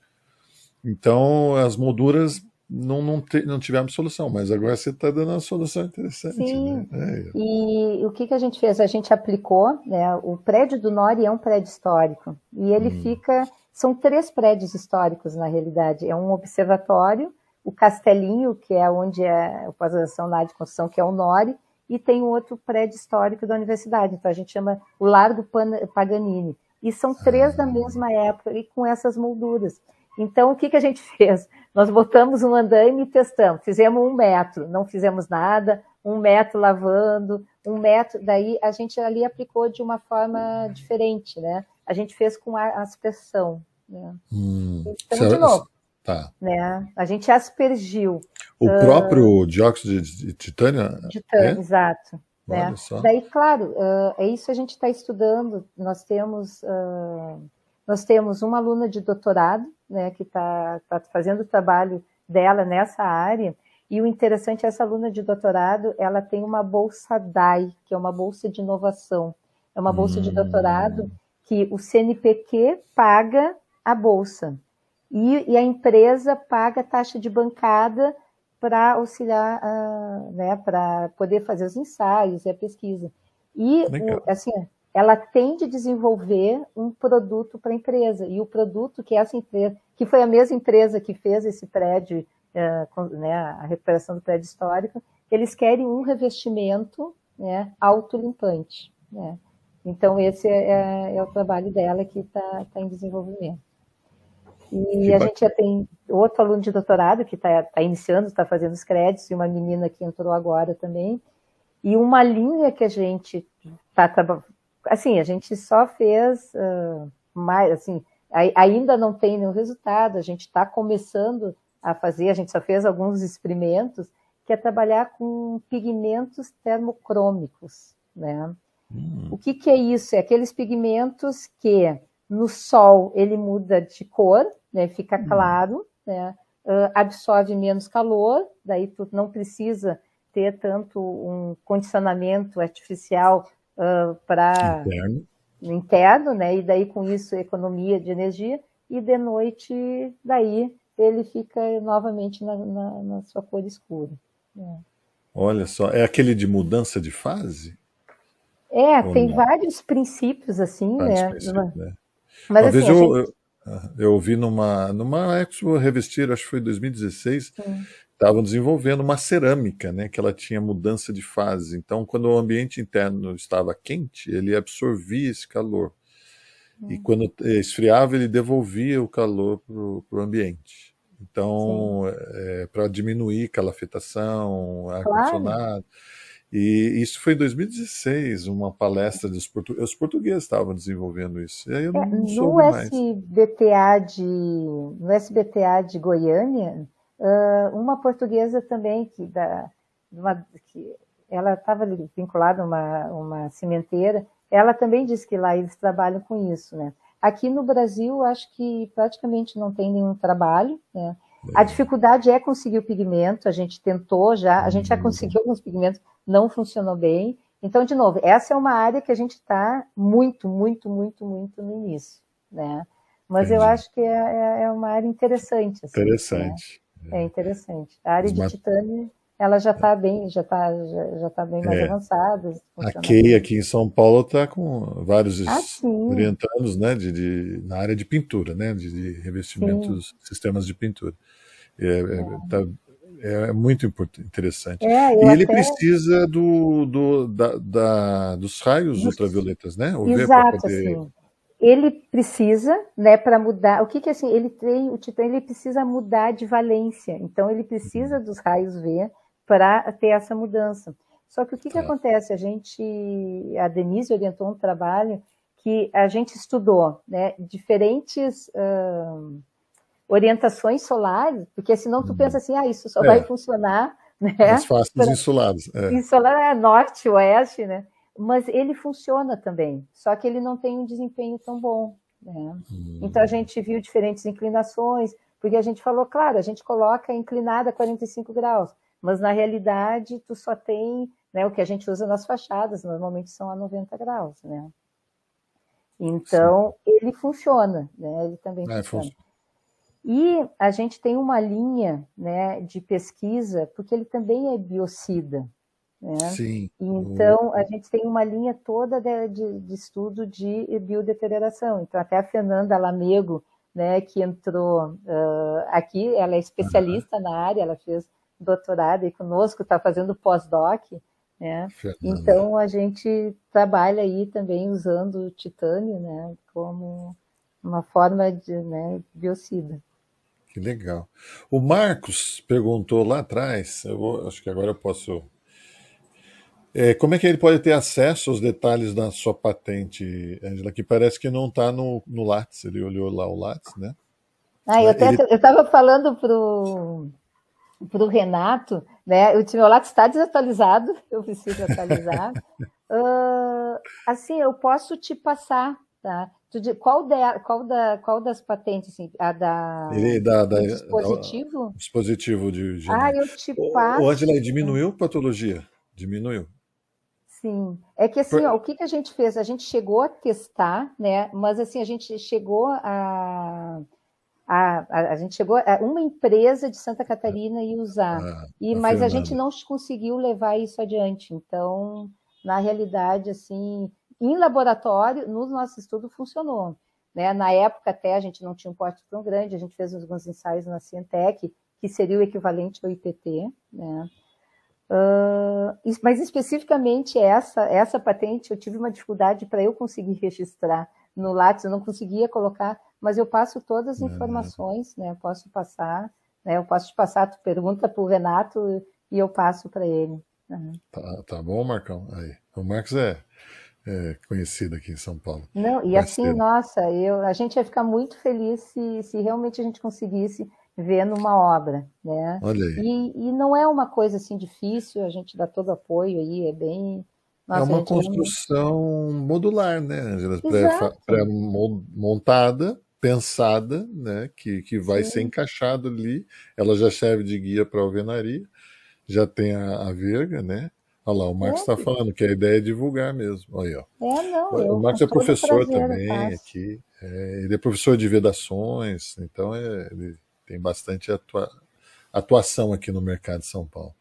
Então, as molduras não, não, te, não tivemos solução, mas agora você está dando uma solução interessante. Sim. Né? É. E o que, que a gente fez? A gente aplicou, né? O prédio do Nori é um prédio histórico e ele hum. fica. São três prédios históricos, na realidade. É um observatório, o Castelinho, que é onde é a pós-graduação na área de construção, que é o Nori, e tem outro prédio histórico da universidade. Então a gente chama o Largo Paganini. E são três da mesma época e com essas molduras. Então, o que, que a gente fez? Nós botamos um andaime e testamos. Fizemos um metro, não fizemos nada, um metro lavando, um metro. Daí a gente ali aplicou de uma forma diferente, né? A gente fez com aspersão. Né? Hum, então, de novo. Tá. Né? A gente aspergiu. O uh, próprio dióxido de titânio? Titânio, é? exato. Né? Daí, claro, uh, é isso que a gente está estudando. Nós temos, uh, nós temos uma aluna de doutorado, né, que está tá fazendo o trabalho dela nessa área, e o interessante é essa aluna de doutorado, ela tem uma bolsa DAI, que é uma bolsa de inovação. É uma bolsa hum. de doutorado que o CNPq paga a bolsa. E, e a empresa paga a taxa de bancada para auxiliar, uh, né, para poder fazer os ensaios e a pesquisa. E, o, assim, ela tem de desenvolver um produto para a empresa. E o produto que essa empresa, que foi a mesma empresa que fez esse prédio uh, né, a recuperação do prédio histórico, eles querem um revestimento né, autolimpante. Né? Então, esse é, é, é, o trabalho dela que está tá em desenvolvimento. E que a gente já tem outro aluno de doutorado que está tá iniciando, está fazendo os créditos, e uma menina que entrou agora também. E uma linha que a gente está trabalhando. Assim, a gente só fez uh, mais, assim, ainda não tem nenhum resultado, a gente está começando a fazer, a gente só fez alguns experimentos, que é trabalhar com pigmentos termocrômicos, né? Hum. O que, que é isso? É aqueles pigmentos que no sol ele muda de cor, né? Fica hum. claro, né? Absorve menos calor, daí tu não precisa ter tanto um condicionamento artificial uh, para interno. interno, né? E daí com isso economia de energia e de noite daí ele fica novamente na, na, na sua cor escura. É. Olha só, é aquele de mudança de fase? É, Ou tem não? vários princípios assim, vários né? Princípios, né? Mas Uma assim, vez eu, gente... eu, eu vi numa, numa Expo Revestir, acho que foi em 2016, estavam desenvolvendo uma cerâmica, né? Que ela tinha mudança de fase. Então, quando o ambiente interno estava quente, ele absorvia esse calor. E hum. quando esfriava, ele devolvia o calor para o ambiente. Então, é, para diminuir calafetação, ar-condicionado. Claro. E isso foi em 2016, uma palestra dos portugueses. Os portugueses estavam desenvolvendo isso. E aí eu não é, no SBTA de no SBTA de Goiânia, uma portuguesa também que da uma, que ela estava vinculada a uma, uma cimenteira ela também disse que lá eles trabalham com isso, né? Aqui no Brasil, acho que praticamente não tem nenhum trabalho, né? A dificuldade é conseguir o pigmento, a gente tentou já, a gente já uhum. conseguiu alguns pigmentos, não funcionou bem. Então, de novo, essa é uma área que a gente está muito, muito, muito, muito no início, né? Mas Entendi. eu acho que é, é, é, uma área interessante. Assim, interessante. Né? É interessante. A área de titânio ela já está bem, já está já, já tá bem mais é. avançada. A Key aqui em São Paulo está com vários ah, orientados né, de, de, na área de pintura, né, de, de revestimentos, sim. sistemas de pintura. É, é. é. Tá, é muito interessante. É, e ele precisa do, do da, da, dos raios ultravioletas, né? O Exato, poder... assim. Ele precisa, né, para mudar. O que que assim? Ele tem o titã, ele precisa mudar de valência. Então ele precisa uhum. dos raios V para ter essa mudança. Só que o que, que acontece? A gente, a Denise orientou um trabalho que a gente estudou, né, diferentes orientações solares, porque senão tu uhum. pensa assim, ah, isso só é. vai funcionar, né? As faces pra... insoladas. É. Insolar é norte, oeste, né? Mas ele funciona também, só que ele não tem um desempenho tão bom. Né? Hum. Então a gente viu diferentes inclinações, porque a gente falou, claro, a gente coloca inclinada a 45 graus, mas na realidade tu só tem né, o que a gente usa nas fachadas, normalmente são a 90 graus, né? Então, Sim. ele funciona, né? Ele também é, funciona. funciona. E a gente tem uma linha né, de pesquisa, porque ele também é biocida. Né? Sim. Então, a gente tem uma linha toda de, de, de, estudo de biodeterioração. Então, até a Fernanda Lamego, né, que entrou uh, aqui, ela é especialista uhum. na área, ela fez doutorado e conosco, está fazendo pós-doc, né? Então a gente trabalha aí também usando o titânio, né, como uma forma de né, biocida. que legal. O Marcos perguntou lá atrás, eu vou, acho que agora eu posso. É, como é que ele pode ter acesso aos detalhes da sua patente, Angela? Que parece que não está no, no Lattes, ele olhou lá o Lattes, né? Ah, eu estava falando pro para o Renato, né? O meu Lattes está desatualizado, eu preciso atualizar. uh, assim, eu posso te passar, tá? Qual, de, qual, da, qual das patentes, assim, a da, Ele, da, da dispositivo? Da, dispositivo de genética. Ah, eu te passo. O Angela, diminuiu patologia? Diminuiu. Sim, é que assim, ó, o que, que a gente fez? A gente chegou a testar, né? Mas assim, a gente chegou a a, a, a, gente chegou a uma empresa de Santa Catarina e usar, ah, e, mas a gente não conseguiu levar isso adiante. Então, na realidade, assim, em laboratório, no nosso estudo funcionou. Né? Na época até a gente não tinha um porte tão grande, a gente fez alguns ensaios na Cientec, que seria o equivalente ao IPT, né? Uh, mas especificamente essa, essa patente, eu tive uma dificuldade para eu conseguir registrar no Lattes, eu não conseguia colocar mas eu passo todas as uhum. informações, né? Eu posso passar, né? Eu posso te passar, tu pergunta para o Renato e eu passo para ele. Uhum. Tá, tá bom, Marcão? Aí. O Marcos é, é conhecido aqui em São Paulo. Não, e assim, nossa, eu, a gente ia ficar muito feliz se, se realmente a gente conseguisse ver numa obra, né? Olha aí. E, e não é uma coisa assim difícil, a gente dá todo apoio aí, é bem, nossa, é uma construção modular, né, Angela? Pré-montada, pensada, né, que, que vai Sim. ser encaixado ali. Ela já serve de guia para a alvenaria, já tem a, a verga, né? Olha lá, o Marcos está falando que a ideia é divulgar mesmo. Olha, ó. É, não, o Marcos é professor também aqui. É, ele é professor de vedações, então é, ele tem bastante atua, atuação aqui no mercado de São Paulo.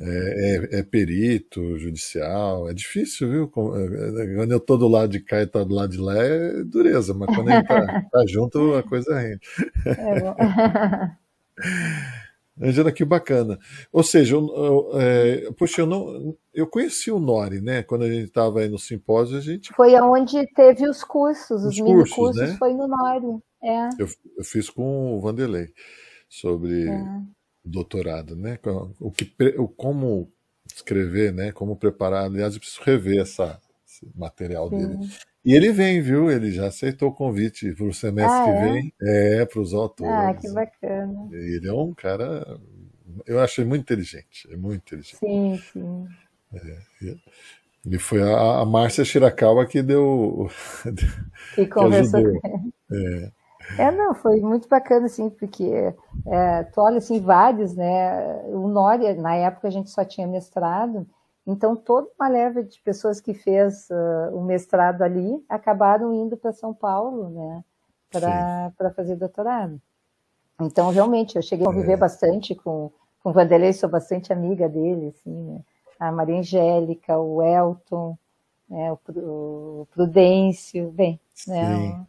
É, é, é, perito judicial, é difícil, viu? É, quando eu tô do lado de cá e tá do lado de lá é dureza, mas quando ele tá, tá junto a coisa rende. É Angela, que bacana. Ou seja, eu, eu, é, poxa, eu, não, eu conheci o Nori, né? Quando a gente estava aí no simpósio, a gente. Foi onde teve os cursos, os, os mini cursos, cursos né? foi no Nori. É. Eu, eu, fiz com o Vanderlei sobre. É doutorado, né? O que, o como escrever, né? Como preparar. Aliás, eu preciso rever essa, esse material Sim. dele. E ele vem, viu? Ele já aceitou o convite para o semestre ah, que é? vem. É, para os autores. Ah, que bacana. Ele é um cara. Eu achei muito inteligente. É muito inteligente. Sim, sim. É, e foi a, a Márcia Shirakawa que deu. Que conversou com ele. É. É, não, foi muito bacana, assim, porque é, tu olha, assim, vários, né, o Nória, na época a gente só tinha mestrado, então toda uma leva de pessoas que fez uh, o mestrado ali acabaram indo para São Paulo, né, para fazer doutorado. Então, realmente, eu cheguei a conviver é. bastante com, com o Vanderlei, sou bastante amiga dele, assim, né, a Maria Angélica, o Elton, né, o, o Prudêncio, bem, né,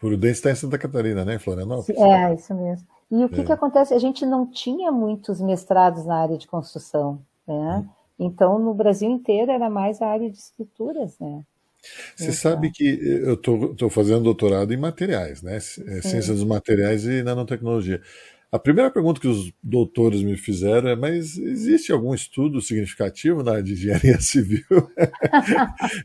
Prudência está em Santa Catarina, né? Em Florianópolis. É, isso mesmo. E o que, é. que acontece? A gente não tinha muitos mestrados na área de construção, né? Hum. Então, no Brasil inteiro era mais a área de estruturas, né? Você então... sabe que eu estou fazendo doutorado em materiais, né? É, ciência dos materiais e nanotecnologia. A primeira pergunta que os doutores me fizeram é: mas existe algum estudo significativo na área de engenharia civil?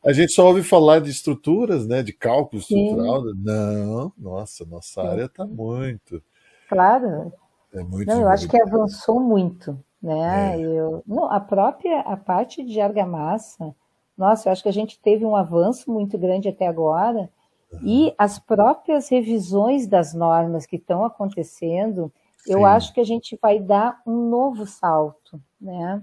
a gente só ouve falar de estruturas, né, de cálculo estrutural. Sim. Não, nossa, nossa Sim. área está muito. Claro. É muito. Não, eu acho que avançou muito, né? É. Eu, não, a própria a parte de argamassa, nossa, eu acho que a gente teve um avanço muito grande até agora. Uhum. E as próprias revisões das normas que estão acontecendo, eu acho que a gente vai dar um novo salto, né?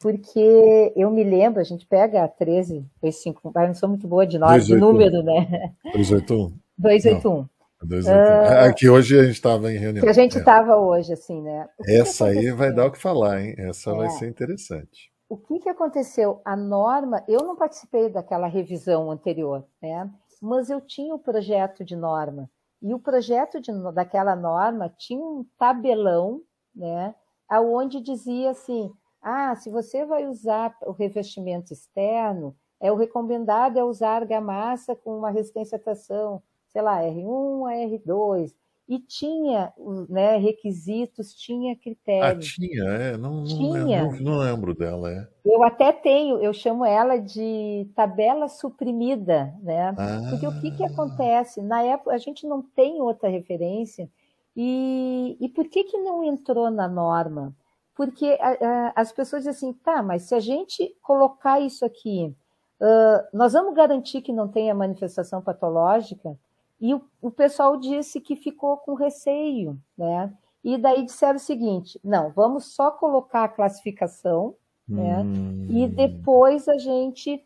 Porque eu me lembro, a gente pega a 13, 25, eu não sou muito boa de, nome, de número, né? 281. 281. 281. Aqui hoje a gente estava em reunião. Que a gente estava é. hoje, assim, né? Essa aí vai dar o que falar, hein? Essa é. vai ser interessante. O que, que aconteceu? A norma, eu não participei daquela revisão anterior, né? Mas eu tinha o projeto de norma. E o projeto de, daquela norma tinha um tabelão, né, aonde dizia assim: ah, se você vai usar o revestimento externo, é o recomendado é usar argamassa com uma resistência à tração, sei lá, R1 a R2. E tinha né, requisitos, tinha critérios. Ah, tinha, é, não, tinha. Não, não, lembro dela, é. Eu até tenho, eu chamo ela de tabela suprimida, né? Ah. Porque o que, que acontece? Na época, a gente não tem outra referência, e, e por que, que não entrou na norma? Porque a, a, as pessoas dizem assim, tá, mas se a gente colocar isso aqui, uh, nós vamos garantir que não tenha manifestação patológica? E o, o pessoal disse que ficou com receio, né? E daí disseram o seguinte: não, vamos só colocar a classificação, né? Hum. E depois a gente,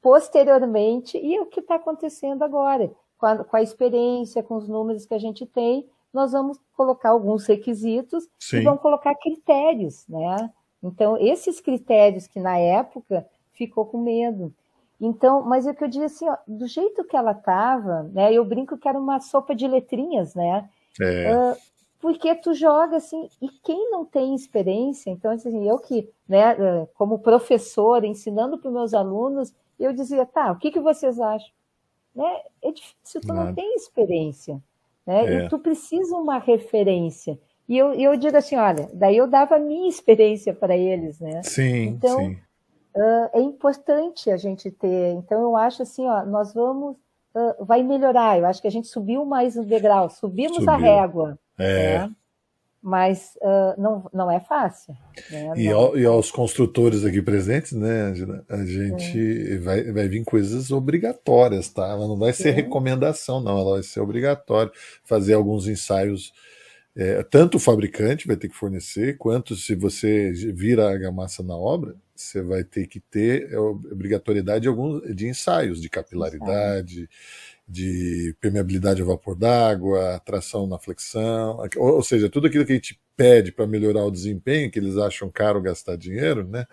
posteriormente, e é o que está acontecendo agora, com a, com a, experiência, com os números que a gente tem, nós vamos colocar alguns requisitos Sim. e vamos colocar critérios, né? Então, esses critérios que na época ficou com medo. Então, mas é que eu digo assim, ó, do jeito que ela estava, né? Eu brinco que era uma sopa de letrinhas, né? É. Uh, porque tu joga assim, e quem não tem experiência, então assim, eu que, né, como professor, ensinando para os meus alunos, eu dizia, tá, o que, que vocês acham? Né? É difícil, tu não, não tem experiência, né? É. E tu precisa uma referência. E eu, eu digo assim, olha, daí eu dava a minha experiência para eles, né? Sim, então, sim uh, é importante a gente ter. Então, eu acho assim, ó, nós vamos. Uh, vai melhorar. Eu acho que a gente subiu mais um degrau, subimos Subiu. a régua. É. Né? Mas uh, não, não é fácil. Né? E, ao, e, aos construtores aqui presentes, né, Angela, a gente vai, vai vir coisas obrigatórias, tá? Ela não vai ser Sim. recomendação, não, ela vai ser obrigatória. Fazer alguns ensaios é, tanto o fabricante vai ter que fornecer, quanto se você vira a argamassa na obra, você vai ter que ter a obrigatoriedade de, alguns, de ensaios de capilaridade, de permeabilidade ao vapor d'água, tração na flexão, ou, ou, seja, tudo aquilo que a gente pede para melhorar o desempenho, que eles acham caro gastar dinheiro, né?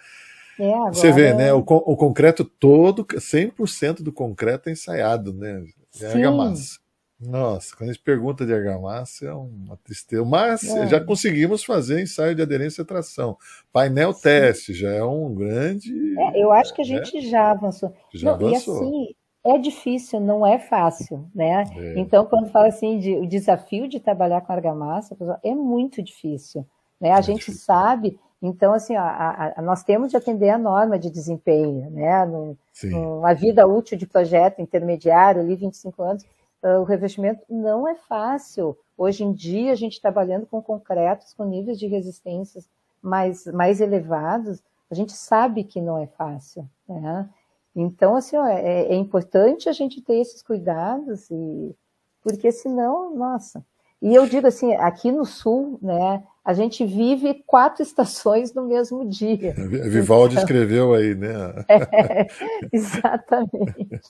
É, agora... Você vê, né? O, o concreto todo, 100% do concreto é ensaiado, né? É argamassa. Nossa, quando a gente pergunta de argamassa é uma tristeza. Mas é. já conseguimos fazer ensaio de aderência e tração. Painel Sim. teste já é um grande. É, eu acho que a gente é, já avançou. Já não, avançou. E assim, é difícil, não é fácil, né? É. Então, quando fala assim de o desafio de trabalhar com argamassa, é muito difícil. Né? A é gente difícil. sabe. Então, assim, a, a, a, nós temos de atender a norma de desempenho, né? No, numa vida útil de projeto intermediário, ali 25 anos, o revestimento não é fácil. Hoje em dia, a gente trabalhando com concretos com níveis de resistências mais, mais elevados, a gente sabe que não é fácil. Né? Então, assim, ó, é, é, importante a gente ter esses cuidados, e, porque senão, nossa. E eu digo assim, aqui no Sul, né, a gente vive quatro estações no mesmo dia. Vivaldi então, escreveu aí, né? É, exatamente.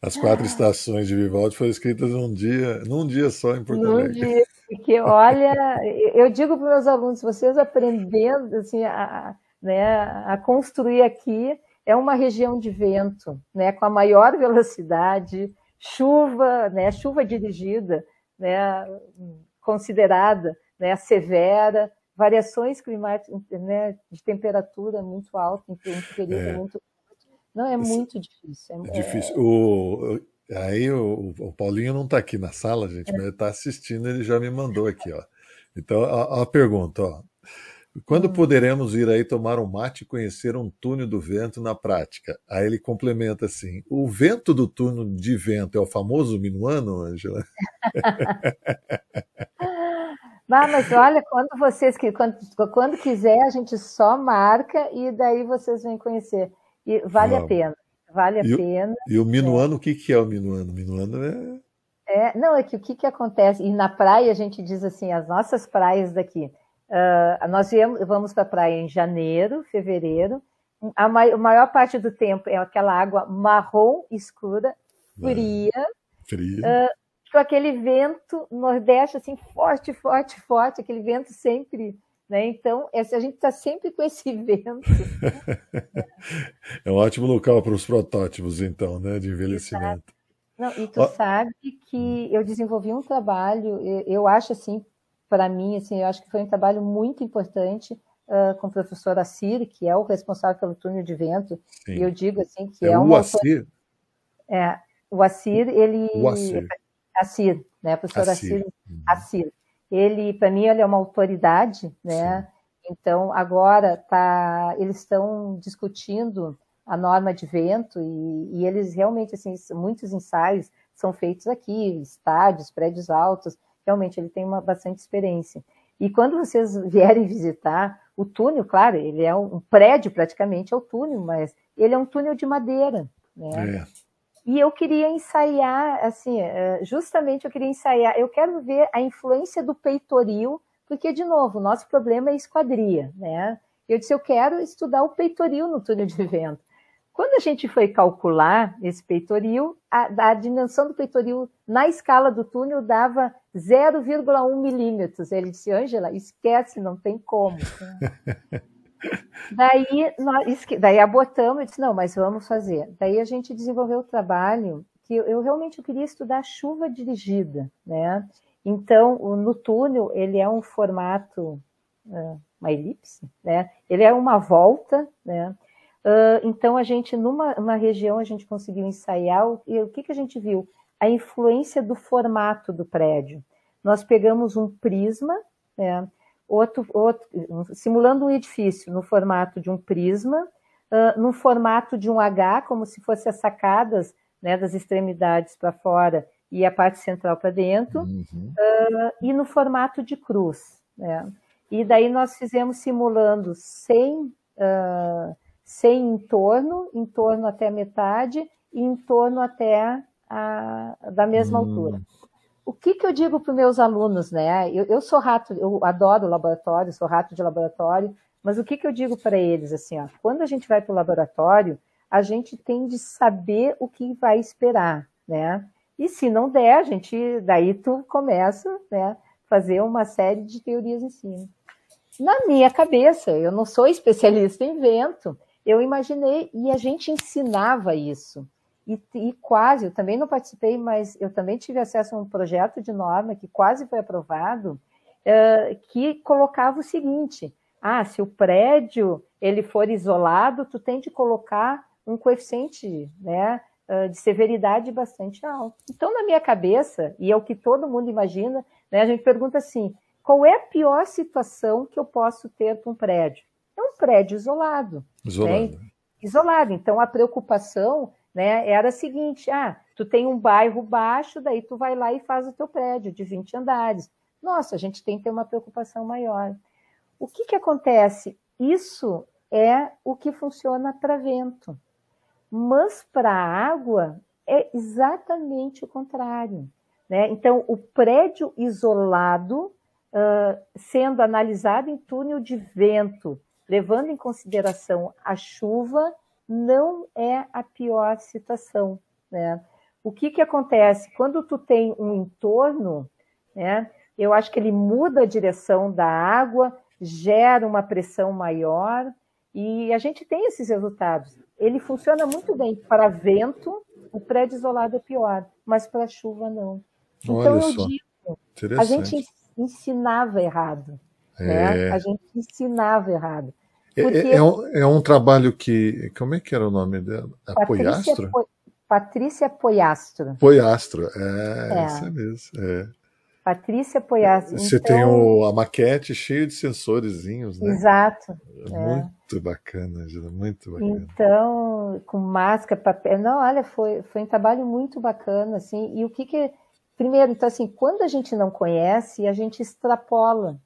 As quatro estações de Vivaldi foram escritas num dia, num dia só em Porto Alegre. Num dia, porque olha, eu digo para os meus alunos, vocês aprendendo assim, a, né, a construir aqui, é uma região de vento, né, com a maior velocidade, chuva, né, chuva dirigida, né, considerada né, severa, variações climáticas né, de temperatura muito alta em um período é. muito não, é muito difícil. É, é difícil. O, aí o, o, Paulinho não está aqui na sala, gente, é. mas ele está assistindo, ele já me mandou aqui, ó. Então, a, a pergunta, ó. Quando hum. poderemos ir aí tomar um mate e conhecer um túnel do vento na prática? Aí ele complementa assim: o vento do túnel de vento é o famoso minuano, Angela? mas olha, quando vocês quando, quando quiser, a gente só marca e daí vocês vêm conhecer. E vale a pena, vale a e pena. E o minuano, é. o que, que é o minuano? O minuano é... é... Não, é que o que, que acontece, e na praia a gente diz assim, as nossas praias daqui, uh, nós viemos, vamos para a praia em janeiro, fevereiro, a, mai, a maior parte do tempo é aquela água marrom escura, fria, fria. Uh, com aquele vento nordeste assim forte, forte, forte, aquele vento sempre né? Então, a gente está sempre com esse vento. é um ótimo local para os protótipos, então, né, de envelhecimento. Não, e tu sabe que eu desenvolvi um trabalho, eu acho assim, para mim, assim, eu acho que foi um trabalho muito importante uh, com o professor Assir, que é o responsável pelo túnel de vento. Sim. E eu digo assim que é, é o Assir. É, o Assir, ele. O Assir. Assir. né, professor Assir, Assir. Ele, para mim, ele é uma autoridade, né? Sim. Então, agora tá, eles estão discutindo a norma de vento e, e, eles realmente, assim, muitos ensaios são feitos aqui, estádios, prédios altos, realmente ele tem uma bastante experiência. E quando vocês vierem visitar o túnel, claro, ele é um prédio praticamente, é o túnel, mas ele é um túnel de madeira, né? É. E eu queria ensaiar, assim, é, justamente eu queria ensaiar, eu quero ver a influência do peitoril, porque, de novo, o nosso problema é esquadria, né? Eu disse, eu quero estudar o peitoril no túnel de vento. Quando a gente foi calcular esse peitoril, a, a dimensão do peitoril na escala do túnel dava 0,1 milímetros. Ele disse, Ângela, esquece, não tem como. daí, nós, daí abortamos e disse, não, mas vamos fazer. Daí a gente desenvolveu o trabalho que eu, eu realmente queria estudar chuva dirigida, né? Então, no túnel, ele é um formato, uma elipse, né? Ele é uma volta, né? Então, a gente, numa região, a gente conseguiu ensaiar, e o que, que a gente viu? A influência do formato do prédio. Nós pegamos um prisma, né, outro, outro, simulando um edifício no formato de um prisma, uh, no formato de um H, como se fossem as sacadas né, das extremidades para fora e a parte central para dentro, uhum. uh, e no formato de cruz. Né? E daí nós fizemos simulando sem uh, sem entorno, em torno até metade e em torno até a, da mesma hum. altura. O que, que eu digo para os meus alunos, né? Eu, eu, sou rato, eu adoro laboratório, sou rato de laboratório, mas o que, que eu digo para eles, assim, ó, quando a gente vai para o laboratório, a gente tem de saber o que vai esperar, né? E se não der, a gente, daí tu começa, né, fazer uma série de teorias em cima. Na minha cabeça, eu não sou especialista em vento, eu imaginei, e a gente ensinava isso. E, e, quase, eu também não participei, mas eu também tive acesso a um projeto de norma que quase foi aprovado, uh, que colocava o seguinte: ah, se o prédio ele for isolado, tu tem de colocar um coeficiente né, uh, de severidade bastante alto. Então, na minha cabeça, e é o que todo mundo imagina, né, a gente pergunta assim: qual é a pior situação que eu posso ter com um prédio? é um prédio isolado. Isolado. Né? Isolado. Então a preocupação né, era a seguinte: ah, tu tem um bairro baixo, daí tu vai lá e faz o teu prédio de 20 andares. Nossa, a gente tem que ter uma preocupação maior. O que, que acontece? Isso é o que funciona para vento. Mas para água é exatamente o contrário. Né? Então, o prédio isolado, uh, sendo analisado em túnel de vento, levando em consideração a chuva, não é a pior situação, né? O que que acontece quando tu tem um entorno, né? Eu acho que ele muda a direção da água, gera uma pressão maior e a gente tem esses resultados. Ele funciona muito bem para vento, o prédio isolado é pior, mas para chuva não. Então Olha eu só. digo, a gente ensinava errado. Né? É. A gente ensinava errado. É, é, Porque... É, é, um, é, um, trabalho que. Como é que era o nome dela? Apoiastro? Patrícia Poiastro. Poiastro, é, é. isso mesmo. É. Patrícia Poiastro. Você então... tem o, a maquete cheia de sensorzinhos, né? Exato. É. Muito bacana, Gila, muito bacana. Então, com máscara, papel. Não, olha, foi, foi um trabalho muito bacana, assim. E o que que. Primeiro, então, assim, quando a gente não conhece, a gente extrapola.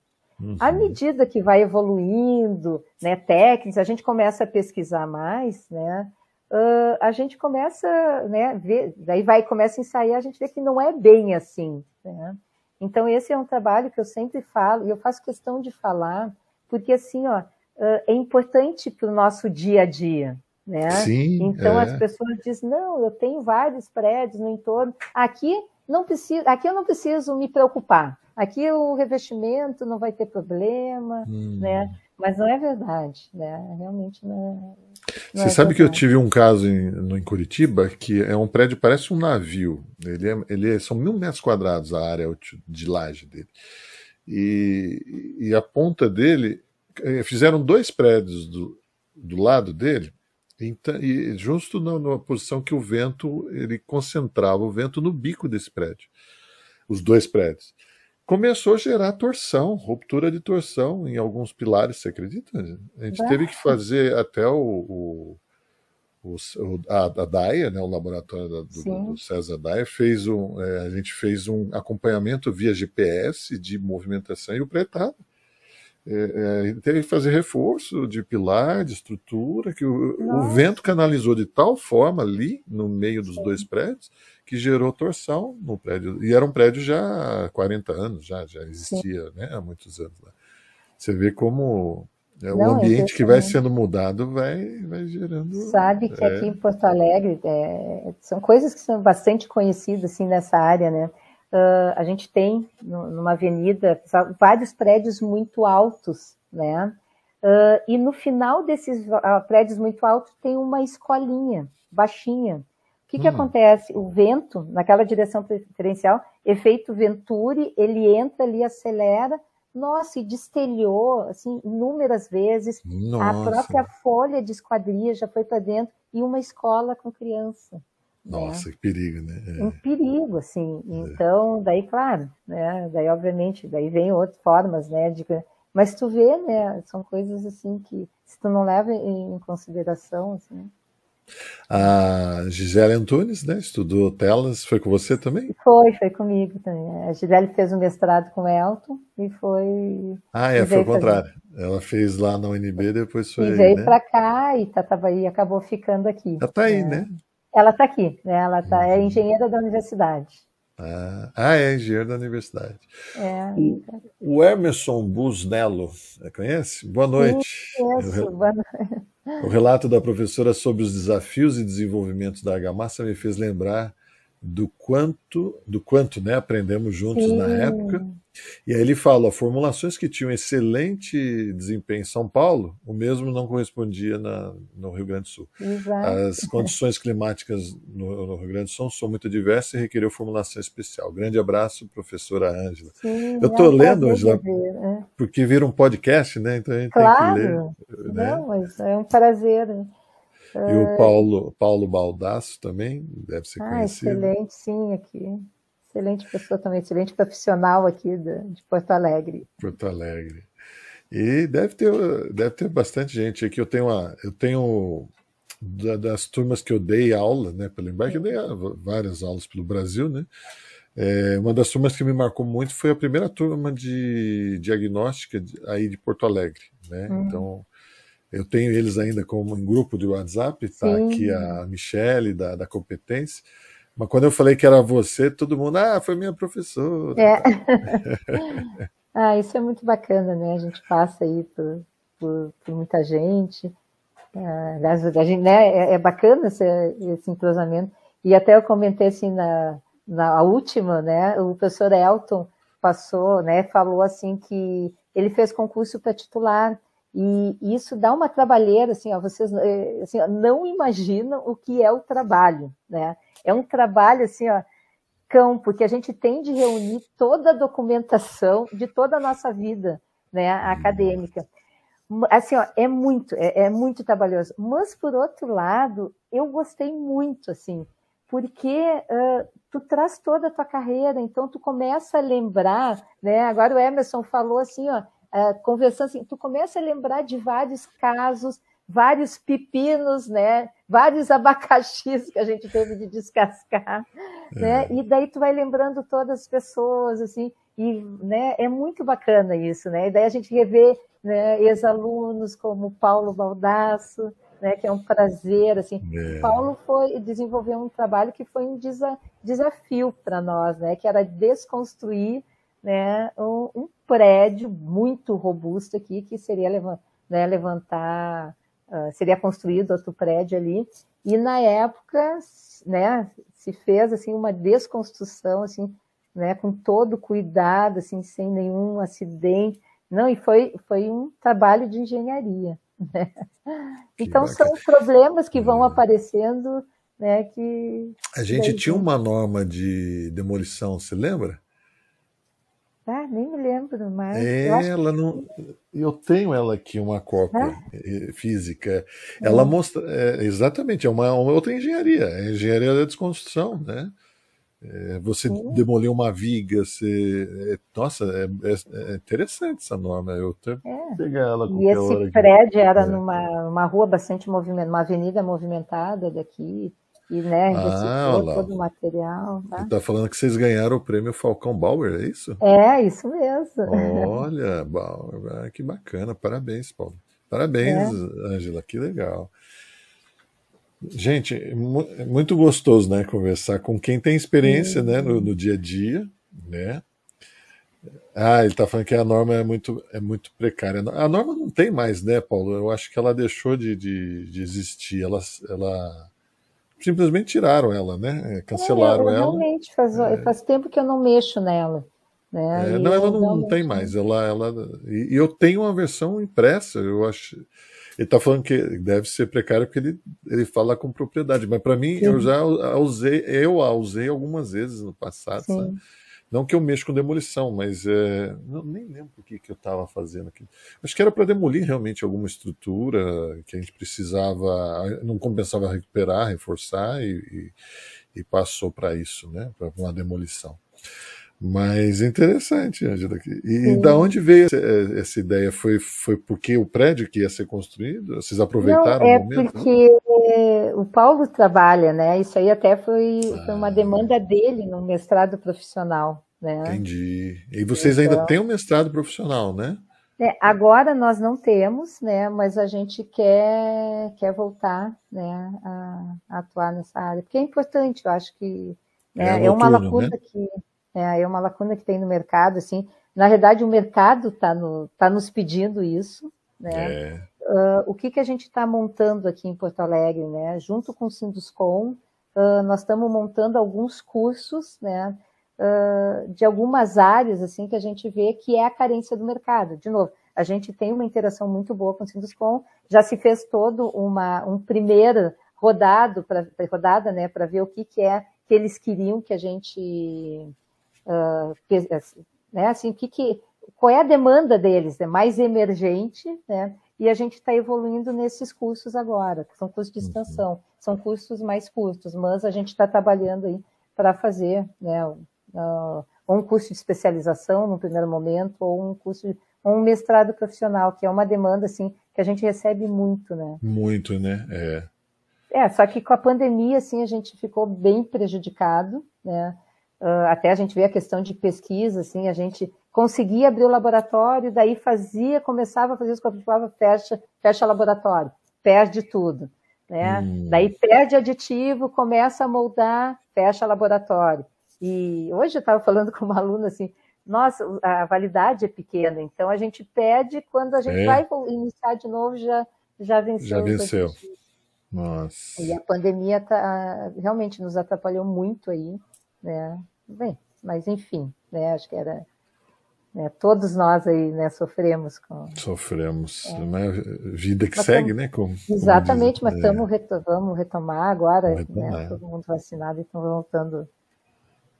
Uhum. À medida que vai evoluindo, né, técnicas, a gente começa a pesquisar mais, né, uh, a gente começa, né, ver, daí vai começa a ensaiar, a gente vê que não é bem assim, né? Então esse é um trabalho que eu sempre falo e eu faço questão de falar, porque assim, ó, uh, é importante para o nosso dia a dia, né? Sim, então é. as pessoas dizem, não, eu tenho vários prédios no entorno, aqui não preciso, aqui eu não preciso me preocupar. Aqui o revestimento não vai ter problema, hum. né? Mas não é verdade, né? Realmente não é. Não Você é sabe verdade. que eu tive um caso em, no, em Curitiba que é um prédio parece um navio. Ele, é, ele é, são mil metros quadrados a área de laje dele. E, e a ponta dele eh, fizeram dois prédios do, do lado dele então, e justo na, numa posição que o vento ele concentrava o vento no bico desse prédio. os dois prédios, começou a gerar torção, ruptura de torção em alguns pilares, você acredita? A gente teve que fazer até o, o, o a, a DAIA, né, o laboratório da, do, do, César DAIA, fez um, é, a gente fez um acompanhamento via GPS de movimentação e o prédio estava é, é, teve que fazer reforço de pilar, de estrutura, que o, o, vento canalizou de tal forma ali, no meio dos Sim. dois prédios, que gerou torção no prédio. E era um prédio já há 40 anos, já, já existia né, há muitos anos. Lá. Você vê como é, Não, o ambiente que vai sendo mudado vai, vai gerando. Sabe que é... aqui em Porto Alegre é, são coisas que são bastante conhecidas assim, nessa área, né? Uh, a gente tem numa avenida vários prédios muito altos, né? Uh, e no final desses uh, prédios muito altos tem uma escolinha baixinha. O que, que hum. acontece? O vento, naquela direção preferencial, efeito Venturi, ele entra ali, acelera, nossa, e destelhou, assim, inúmeras vezes. Nossa. A própria folha de esquadria já foi para dentro e uma escola com criança. Nossa, né? que perigo, né? É. Um perigo, assim. É. Então, daí, claro, né? Daí, obviamente, daí vem outras formas, né? De... Mas tu vê, né? São coisas assim que se tu não leva em consideração, assim. A Gisele Antunes, né? Estudou telas, foi com você também? Foi, foi comigo também. A Gisele fez um mestrado com o Elton e foi. Ah, é, foi o contrário. Fazer. Ela fez lá na UNB, depois foi. E veio né? para cá e tá, tava aí, acabou ficando aqui. Ela tá aí, né? né? Ela está aqui, né? ela tá, é uhum. engenheira da universidade. Ah, ah é engenheiro da universidade. É. O, o Emerson Busnello, conhece? Boa noite. Boa noite. O relato da professora sobre os desafios e desenvolvimentos da argamassa me fez lembrar do quanto, do quanto né, aprendemos juntos Sim. na época. E aí ele fala, formulações que tinham excelente desempenho em São Paulo, o mesmo não correspondia na, no Rio Grande do Sul. Exato. As condições climáticas no, no, Rio Grande do Sul são muito diversas e requeriu formulação especial. Grande abraço, professora Ângela. Eu estou lendo, Ângela, é. porque vira um podcast, né? Então a gente claro. tem que ler. Né? Não, mas é um prazer. E o é. Paulo, Paulo Baldasso também deve ser ah, conhecido. Excelente, sim, aqui. Excelente pessoa também, excelente profissional aqui de, Porto Alegre. Porto Alegre. E deve ter, deve ter bastante gente aqui. Eu tenho, uma, eu tenho das turmas que eu dei aula, né, pelo embarque, eu dei várias aulas pelo Brasil, né? É, uma das turmas que me marcou muito foi a primeira turma de diagnóstica de, aí de Porto Alegre, né? Uhum. Então, eu tenho eles ainda como um grupo de WhatsApp, tá Sim. aqui a Michelle da, da Competência, mas quando eu falei que era você, todo mundo, ah, foi minha professora. É. ah, isso é muito bacana, né? A gente passa aí por, por, por muita gente. Ah, a gente, né, é, é bacana esse, esse entrosamento. E até eu comentei assim na, na última, né? O professor Elton passou, né? Falou assim que ele fez concurso para titular e isso dá uma trabalheira, assim, ó, vocês eh, assim, ó, não imaginam o que é o trabalho, né? É um trabalho, assim, ó, campo, que a gente tem de reunir toda a documentação de toda a nossa vida, né, acadêmica. Assim, ó, é muito, é, é muito trabalhoso. Mas, por outro lado, eu gostei muito, assim, porque uh, tu traz toda a tua carreira, então tu começa a lembrar, né? Agora o Emerson falou assim, ó, uh, conversando assim, tu começa a lembrar de vários casos, vários pepinos, né? Vários abacaxis que a gente teve de descascar, é. né? E daí tu vai lembrando todas as pessoas, assim, e né, é muito bacana isso, né? E daí a gente revê né, ex-alunos como Paulo Baldasso, né, que é um prazer, assim. É. Paulo foi desenvolveu um trabalho que foi um desa, desafio para nós, né? Que era desconstruir né, um, um, prédio muito robusto aqui que seria né, levantar, uh, seria construído outro prédio ali. E na época, né, se fez assim uma desconstrução assim, né, com todo cuidado, assim, sem nenhum acidente. Não, e foi foi um trabalho de engenharia. Né? Então são problemas que vão aparecendo, né, que a gente tinha uma norma de demolição, se lembra? Ah, nem me lembro mais. É, eu ela que... não. Eu tenho ela aqui, uma cópia é? física. Ela hum. mostra. É, exatamente, é uma, uma, outra engenharia. É a engenharia da desconstrução, né? é, você Sim. demoliu uma viga, você. É, nossa, é, é, é, interessante essa norma. Eu até pegar ela E esse prédio era numa, numa rua bastante movimentada, uma avenida movimentada daqui. E, né, ah, todo o material. Tá? tá falando que vocês ganharam o prêmio Falcão Bauer, é isso? É, isso mesmo. Olha, Bauer, que bacana. Parabéns, Paulo. Parabéns, Ângela, que legal. Gente, é muito gostoso, né, conversar com quem tem experiência, né, no, no, dia a dia, né? Ah, ele está falando que a norma é muito, é muito precária. A norma não tem mais, né, Paulo? Eu acho que ela deixou de, de, de existir. Ela, ela simplesmente tiraram ela, né? É, cancelaram é, ela. Realmente, faz, é. faz tempo que eu não mexo nela. Né? É, não, ela não, tem mais. Ela, ela, e, eu tenho uma versão impressa, eu acho ele está falando que deve ser precário porque ele, ele fala com propriedade. Mas para mim, Sim. eu já a usei, eu a usei algumas vezes no passado. Não que eu mexo com demolição, mas é, não, nem lembro o que, que eu estava fazendo aqui. Acho que era para demolir realmente alguma estrutura que a gente precisava, não compensava recuperar, reforçar e, e, e passou para isso, né? Para uma demolição. Mas interessante, Angela. E, e da onde veio essa, essa, ideia? Foi, foi porque o prédio que ia ser construído? Vocês aproveitaram Não, é o momento? porque né? O Paulo trabalha, né? Isso aí até foi, ah. foi uma ah. demanda dele no mestrado profissional. Né? Entendi. E vocês então, ainda têm um mestrado profissional, né? É, agora nós não temos, né? Mas a gente quer, quer voltar né, a, a atuar nessa área. Porque é importante, eu acho que né, é, é uma lacuna né? que é, é uma lacuna que tem no mercado, assim. Na verdade, o mercado está no, tá nos pedindo isso, né? É. Uh, o que, que a gente está montando aqui em Porto Alegre, né? Junto com o Sinduscom, uh, nós estamos montando alguns cursos, né? Uh, de algumas áreas, assim, que a gente vê que é a carência do mercado. De novo, a gente tem uma interação muito boa com o Sinduscom, já se fez todo uma, um primeiro rodado, pra, rodada, né, para ver o que, que é que eles queriam que a gente uh, né, assim, que, que, qual é a demanda deles? É mais emergente, né? E a gente está evoluindo nesses cursos agora, que são cursos de extensão, são cursos mais curtos, mas a gente está trabalhando aí para fazer, né, uh, um curso de especialização no primeiro momento, ou um curso, de, um mestrado profissional, que é uma demanda assim que a gente recebe muito, né? Muito, né? É. É, só que com a pandemia, assim, a gente ficou bem prejudicado, né? Uh, até a gente vê a questão de pesquisa, assim, a gente conseguia abrir o laboratório, daí fazia, começava a fazer os falava, fecha, fecha laboratório, perde tudo, né? Hum. Daí perde aditivo, começa a moldar, fecha laboratório. E hoje eu estava falando com uma aluna assim, nossa, a validade é pequena, então a gente pede quando a gente é. vai iniciar de novo já já venceu. Já venceu. Nossa. E a pandemia tá, realmente nos atrapalhou muito aí, né? Bem, mas enfim, né? Acho que era. Né, todos nós aí né, sofremos com. Sofremos. É. Uma vida que mas segue, tamo, né? Como, exatamente, como mas é. reto, vamos retomar agora, né, retomar. Né, todo mundo vacinado e estão voltando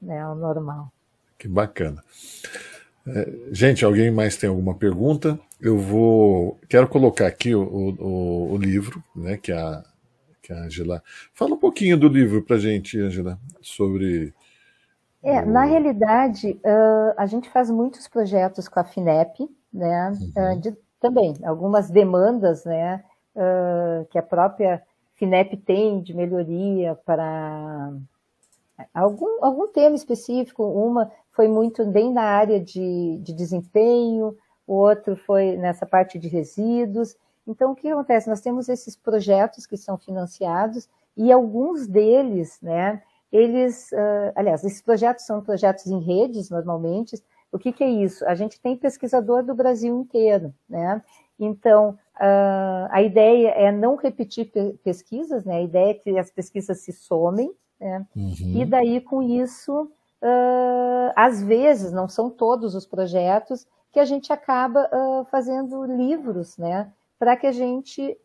né, ao normal. Que bacana. É, gente, alguém mais tem alguma pergunta? Eu vou. Quero colocar aqui o, o, o livro, né? Que a, que a Angela. Fala um pouquinho do livro para gente, Angela, sobre é, na realidade, uh, a gente faz muitos projetos com a FINEP, né? Uhum. Uh, de, também, algumas demandas, né? Uh, que a própria FINEP tem de melhoria para algum, algum tema específico. Uma foi muito bem na área de, de desempenho, o outro foi nessa parte de resíduos. Então, o que acontece? Nós temos esses projetos que são financiados e alguns deles, né? Eles, uh, aliás, esses projetos são projetos em redes, normalmente. O que, que, é isso? A gente tem pesquisador do Brasil inteiro, né? Então, uh, a ideia é não repetir pe pesquisas, né? A ideia é que as pesquisas se somem, né? Uhum. E daí, com isso, uh, às vezes, não são todos os projetos, que a gente acaba fazendo livros, né? Para que a gente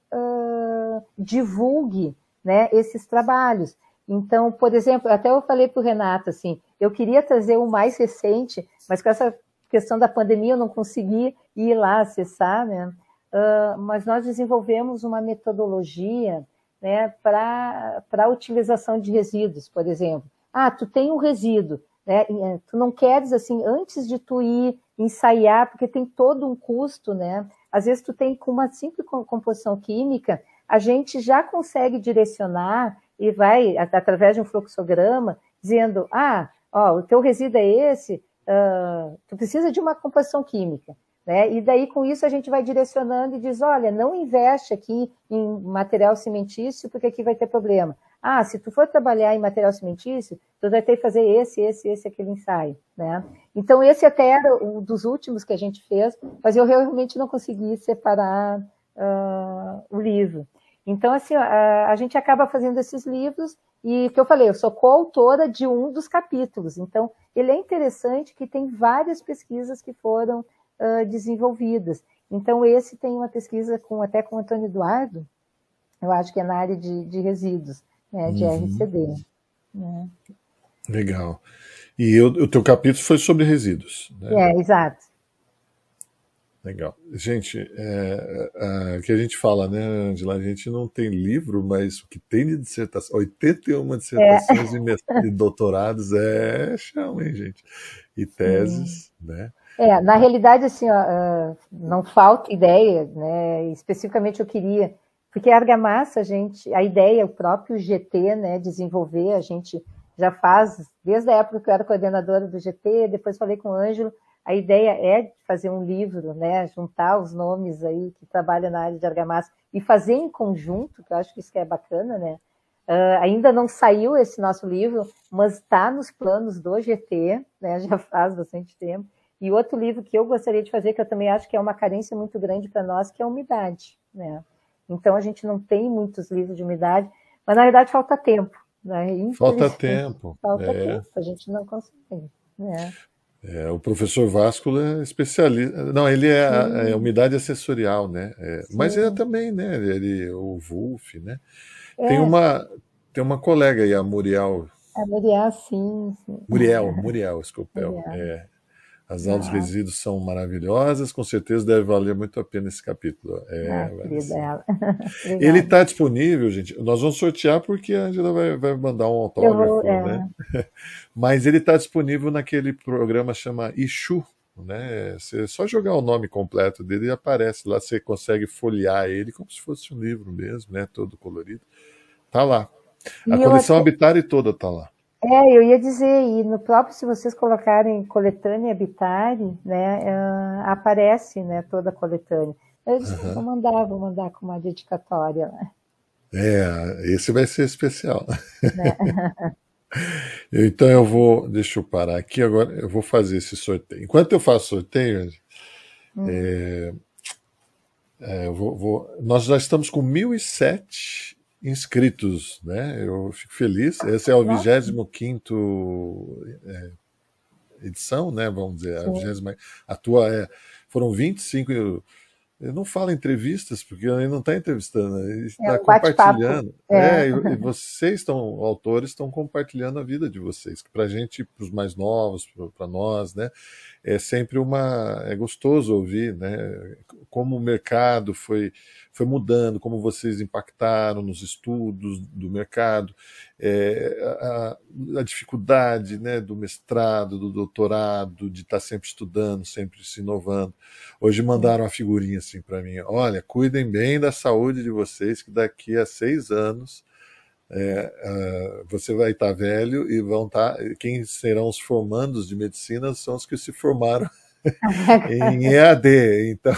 divulgue né, esses trabalhos. Então, por exemplo, até eu falei para o Renato assim, eu queria trazer o mais recente, mas com essa questão da pandemia eu não consegui ir lá acessar, né? Uh, mas nós desenvolvemos uma metodologia né, para a utilização de resíduos, por exemplo. ah, tu tem um resíduo, né? Eh, tu não queres assim antes de tu ir ensaiar, porque tem todo um custo, né? Às vezes tu tem com uma simples composição química, a gente já consegue direcionar e vai através de um fluxograma dizendo, ah, ó, o teu resíduo é esse, uh, tu precisa de uma composição química. Né? E daí, com isso, a gente vai direcionando e diz, olha, não investe aqui em material cimentício, porque aqui vai ter problema. Ah, se tu for trabalhar em material cimentício, tu vai ter que fazer esse, esse, esse, aquele ensaio, né? Então, esse até era um dos últimos que a gente fez, mas eu realmente não consegui separar uh, o livro. Então, assim, a, a, gente acaba fazendo esses livros e, o que eu falei, eu sou coautora de um dos capítulos. Então, ele é interessante que tem várias pesquisas que foram uh, desenvolvidas. Então, esse tem uma pesquisa com até com o Antônio Eduardo, eu acho que é na área de, de resíduos, né, de uhum. RCD. Né. Legal. E o, o teu capítulo foi sobre resíduos. Né? É, exato. Legal. Gente, é, é, que a gente fala, né, Angela? A gente não tem livro, mas o que tem de dissertação, 81 dissertações é. e doutorados é chão, hein, gente? E teses, Sim. né? É, na realidade, assim, ó, ah, não falta ideia, né? Especificamente eu queria, porque a argamassa, a gente, a ideia, o próprio GT, né, desenvolver, a gente já faz, desde a época que eu era coordenadora do GT, depois falei com o Ângelo, a ideia é fazer um livro, né, juntar os nomes aí que trabalham na área de argamassa e fazer em conjunto, que eu acho que isso que é bacana, né? Uh, ainda não saiu esse nosso livro, mas está nos planos do GT, né, já faz bastante tempo. E outro livro que eu gostaria de fazer, que eu também acho que é uma carência muito grande para nós, que é a umidade. Né? Então a gente não tem muitos livros de umidade, mas na verdade falta tempo. Né? Falta tempo. Falta é. tempo, a gente não consegue. Né? É, o professor Vasco é especialista. Não, ele é, é umidade assessorial, né? É, mas ele é também, né? Ele, o Wolf, né? Tem é. uma tem uma colega aí, a Muriel. A Muriel, sim. sim. Muriel, Muriel, Scopel. É. As aulas ah. resíduos são maravilhosas, com certeza deve valer muito a pena esse capítulo. É, ah, dela. Ele está disponível, gente. Nós vamos sortear porque a Angela vai, vai mandar um autógrafo, vou, é. né? Mas ele está disponível naquele programa chama Ishu, né? Você só jogar o nome completo dele e aparece lá, você consegue folhear ele como se fosse um livro mesmo, né? Todo colorido. Tá lá. A e coleção até... Habitare toda tá lá. É, eu ia dizer, e no próprio, se vocês colocarem coletânea Habitare, né, uh, aparece né, toda a coletânea. Eu disse, uhum. vou mandar, vou mandar com uma dedicatória. Né? É, esse vai ser especial. É. então eu vou, deixa eu parar aqui agora, eu vou fazer esse sorteio. Enquanto eu faço sorteio, hum. é, é, eu vou, vou, nós já estamos com 1.007 inscritos, né? Eu fico feliz. Esse é o 25 é, edição, né? Vamos dizer, a, 20, a tua é. Foram 25. Eu, eu não falo entrevistas, porque ele não está entrevistando, ele está é, compartilhando. É. é e, e, vocês estão, autores, estão compartilhando a vida de vocês, que para a gente, para os mais novos, para nós, né? É sempre uma. É gostoso ouvir, né? Como o mercado foi foi mudando, como vocês impactaram nos estudos do mercado, é, a, a, dificuldade né, do mestrado, do doutorado, de estar sempre estudando, sempre se inovando. Hoje mandaram uma figurinha assim para mim: olha, cuidem bem da saúde de vocês, que daqui a seis anos. É, uh, você vai estar velho e vão estar. Quem serão os formandos de medicina são os que se formaram em EAD, então.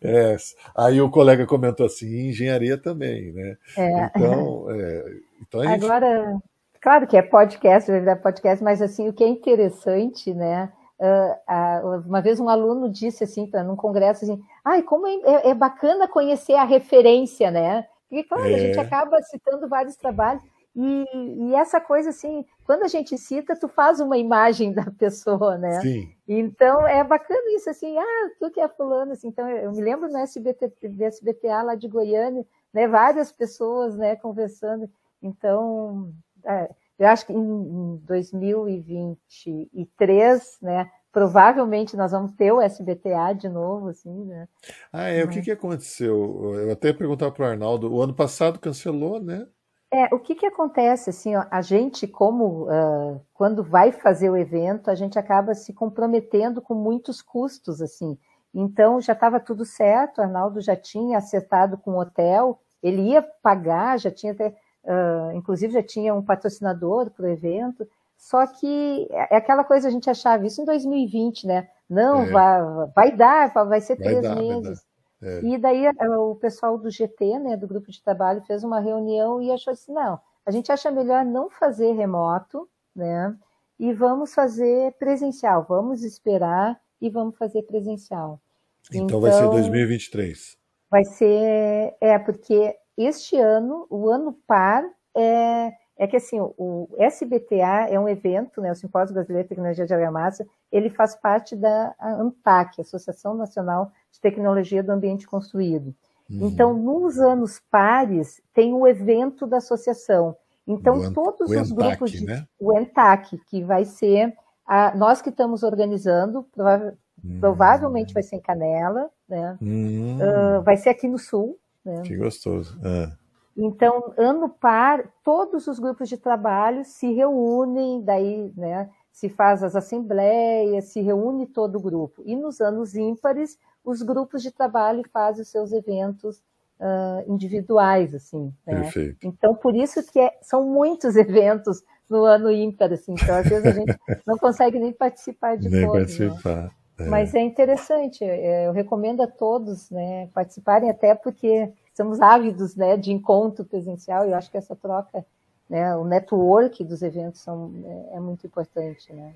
é, aí o colega comentou assim, engenharia também, né? É. Então, é, então gente... Agora, claro que é podcast, é podcast, mas assim, o que é interessante, né? Uh, uma vez um aluno disse assim, para num congresso assim, ai, como é, é, é, bacana conhecer a referência, né? Porque, claro, a gente é. acaba citando vários trabalhos, e, e, essa coisa assim, quando a gente cita, tu faz uma imagem da pessoa, né? Sim. Então é bacana isso assim, ah, tu que é fulano, assim. Então eu me lembro no SBT, do SBTA lá de Goiânia, né? Várias pessoas, né? Conversando. Então é, eu acho que em 2023, né? Provavelmente nós vamos ter o SBTA de novo, assim, né? Ah, é. O que, que aconteceu? Eu até ia perguntar para o Arnaldo. O ano passado cancelou, né? É, o que que acontece, assim, ó, a gente, como, uh, quando vai fazer o evento, a gente acaba se comprometendo com muitos custos, assim, então já estava tudo certo, o Arnaldo já tinha acertado com o hotel, ele ia pagar, já tinha até, uh, inclusive já tinha um patrocinador para o evento, só que é aquela coisa a gente achava isso em 2020, né? Não, é. vai, vai dar, vai ser vai três dar, meses. É. E daí o pessoal do GT, né, do grupo de trabalho, fez uma reunião e achou assim, não, a gente acha melhor não fazer remoto, né? E vamos fazer presencial, vamos esperar e vamos fazer presencial. Então, então vai ser 2023. Vai ser, é, porque este ano, o ano par, é, é que assim, o SBTA é um evento, né, o Simpósio Brasileiro de Tecnologia de Argamassa, ele faz parte da ANTAC, Associação Nacional de Tecnologia do Ambiente Construído. Uhum. Então, nos anos pares, tem o evento da associação. Então, o todos os ENTAC, grupos de. Né? O ENTAC, que vai ser. A, nós que estamos organizando, prova, hum. provavelmente vai ser em Canela, né? Hum. Uh, vai ser aqui no Sul. Né? Que gostoso. Ah. Então, ano par, todos os grupos de trabalho se reúnem, daí, né, se faz as assembleias, se reúne todo o grupo. E nos anos ímpares, os grupos de trabalho fazem os seus eventos uh, individuais, assim. Né? Perfeito. Então, por isso que é, são muitos eventos no ano ímpar, assim. Então, às vezes a gente não consegue nem participar de nem todos. Né? Participar. Né? É. Mas é interessante, é, eu recomendo a todos né, participarem, até porque somos ávidos né, de encontro presencial, e eu acho que essa troca, né, o network dos eventos são, é, é muito importante. Né?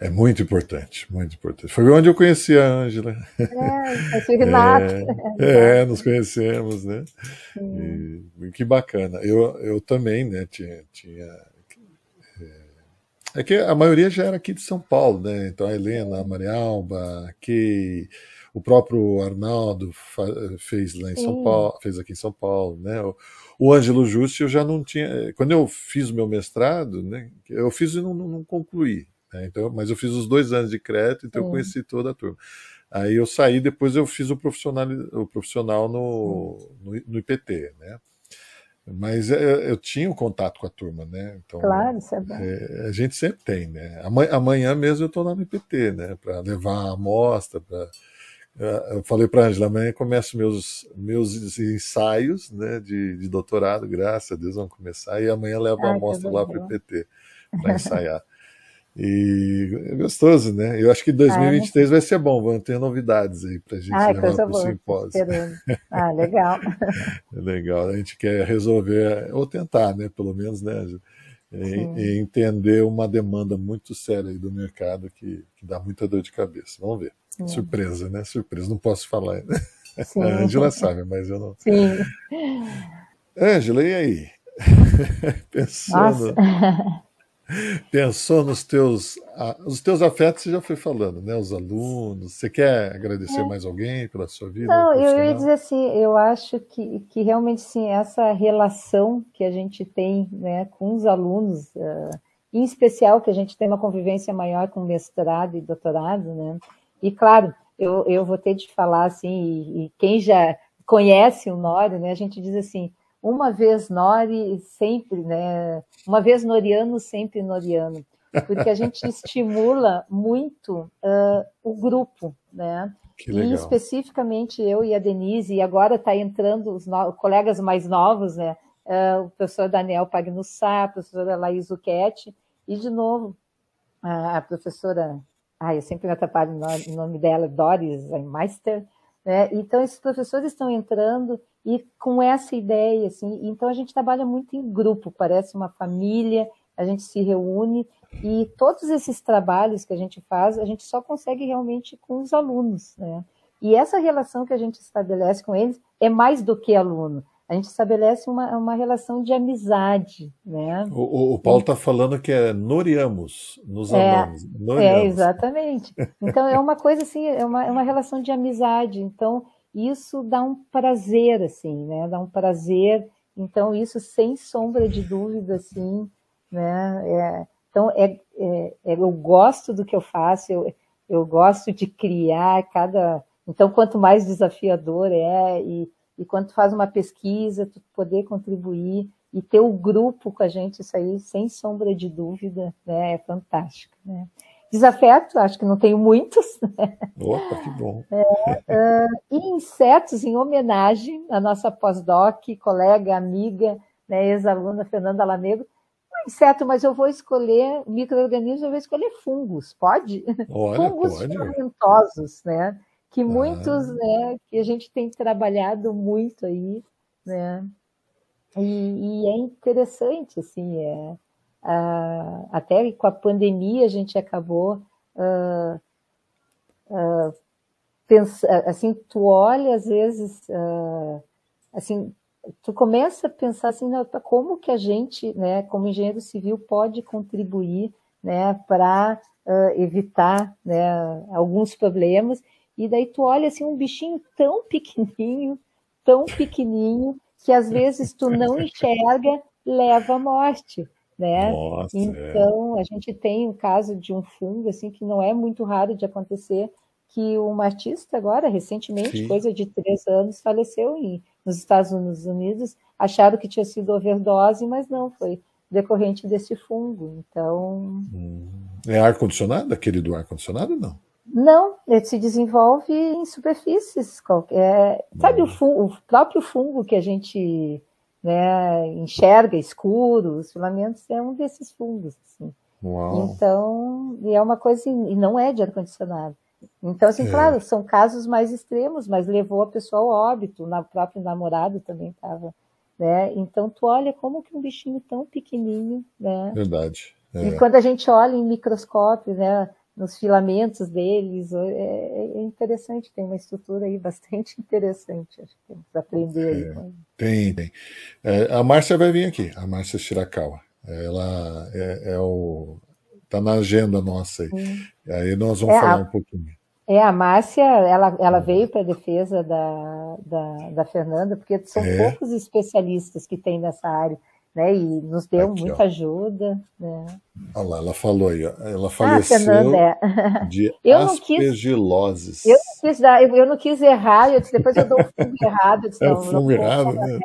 É muito importante, muito importante. Foi onde eu conheci a Ângela. É, o Renato. É, é, nos conhecemos, né? E, que bacana. Eu, eu também, né, tinha, tinha é que a maioria já era aqui de São Paulo, né? Então a Helena, a Maria Alba, aqui, o próprio Arnaldo fez lá em Sim. São Paulo, fez aqui em São Paulo, né? O, o Ângelo Justi eu já não tinha. Quando eu fiz o meu mestrado, né? Eu fiz e não, não, concluí. Né? Então, mas eu fiz os dois anos de crédito, então Sim. eu conheci toda a turma. Aí eu saí, depois eu fiz o profissional, o profissional no, no, no IPT, né? Mas é, eu tinha um contato com a turma, né? Então, claro, isso é bom. É, a gente sempre tem, né? Amanhã, amanhã mesmo eu estou lá no IPT, né? Para levar a amostra, para eu falei para a Angela, amanhã começo meus, meus ensaios né, de, de doutorado, graças a Deus vão começar, e amanhã levo a amostra lá para o IPT para ensaiar. E é gostoso, né? Eu acho que 2023 ah, vai ser bom, vão ter novidades aí para a gente ah, levar para o simpósio. Ah, legal. é legal, a gente quer resolver, ou tentar, né? Pelo menos, né? E, e entender uma demanda muito séria do mercado que, que, dá muita dor de cabeça. Vamos ver. Sim. Surpresa, né? Surpresa, não posso falar. Sim. A Angela sabe, mas eu não. Sim. Ângela, e aí? Pensando. Nossa. Pensou nos teus, os teus afetos, você já foi falando, né? Os alunos. Você quer agradecer é. mais alguém pela sua vida? Não, eu ia dizer assim, eu acho que, que realmente sim, essa relação que a gente tem né, com os alunos, uh, em especial que a gente tem uma convivência maior com mestrado e doutorado, né? E claro, eu, eu vou ter de falar assim, e, e quem já conhece o Nório, né? A gente diz assim, uma vez Nori, sempre, né? Uma vez Noriano, sempre Noriano, porque a gente estimula muito uh, o grupo, né? E especificamente eu e a Denise, e agora está entrando os no... colegas mais novos, né? Uh, o professor Daniel Pagnussá, a professora Laís Uquete, e de novo a professora, ai, eu sempre me atrapalho o nome dela, Doris Meister, né? Então esses professores estão entrando e com essa ideia, assim, então a gente trabalha muito em grupo, parece uma família, a gente se reúne e todos esses trabalhos que a gente faz, a gente só consegue realmente com os alunos, né? E essa relação que a gente estabelece com eles é mais do que aluno. A gente estabelece uma, uma relação de amizade, né? O, o Paulo está falando que é noriamos, nos é, amamos. Noriamos. É, exatamente. Então é uma coisa assim, é uma, é uma relação de amizade. Então isso dá um prazer, assim, né? Dá um prazer. Então, isso, sem sombra de dúvida, assim, né? É, então, é, é, é, eu gosto do que eu faço, eu, eu gosto de criar cada... Então, quanto mais desafiador é e, e quanto faz uma pesquisa, tu poder contribuir, e ter o grupo com a gente, isso aí, sem sombra de dúvida, né, é fantástico. Né? Desafeto, acho que não tenho muitos. Né? Opa, que bom. É, uh, e insetos, em homenagem à nossa pós-doc, colega, amiga, né, ex-aluna Fernanda Lamego, um inseto, mas eu vou escolher micro-organismos, eu vou escolher fungos, pode? Olha, fungos pode. fermentosos, né? Que muitos, ah. né, que a gente tem trabalhado muito aí, né? E, e é interessante, assim, é, uh, até com a pandemia a gente acabou uh, uh, assim, tu olha às vezes, assim, tu começa a pensar assim, como que a gente, né, como engenheiro civil, pode contribuir, né, para evitar, né, alguns problemas, e daí tu olha assim um bichinho tão pequenininho, tão pequenininho, que às vezes tu não enxerga, leva à morte né? Nossa, é. então, é. a gente tem um caso de um fungo, assim, que não é muito raro de acontecer, que um artista agora, recentemente, Sim. coisa de três anos, faleceu em, nos Estados Unidos, acharam que tinha sido overdose, mas não, foi decorrente desse fungo, então... Hum. É ar-condicionado? Aquele do ar-condicionado, não? Não, ele se desenvolve em superfícies. Qualquer... Sabe o, hum. fungo, o próprio fungo que a gente né, enxerga escuro, os filamentos é um desses fungos. Assim. Uau. Então, e é uma coisa, e não é de ar-condicionado. Então, assim, é. claro, são casos mais extremos, mas levou a pessoa ao óbito, o próprio namorado também estava, né? Então, tu olha como que um bichinho tão pequenininho, né? Verdade. É. E quando a gente olha em microscópio, né, nos filamentos deles. É, é, é, interessante, tem uma estrutura aí bastante interessante. Acho que temos que aprender é, aí. Tem, tem. É, a Márcia vai vir aqui, a Márcia Shirakawa. Ela é, é o. Está na agenda nossa aí. Hum. Aí nós vamos falar a, um pouquinho. É, a Márcia, ela, ela veio para a defesa da, da, da Fernanda, porque são poucos especialistas que tem nessa área né? E nos deu Aqui, muita ó. ajuda. Né? Olha lá, ela falou aí, ela ah, faleceu ah, Fernanda, é. de eu aspergiloses. eu, não quis dar, eu, eu, não quis errar, eu disse, depois eu dou o fungo errado. Disse, é o fungo errado, né?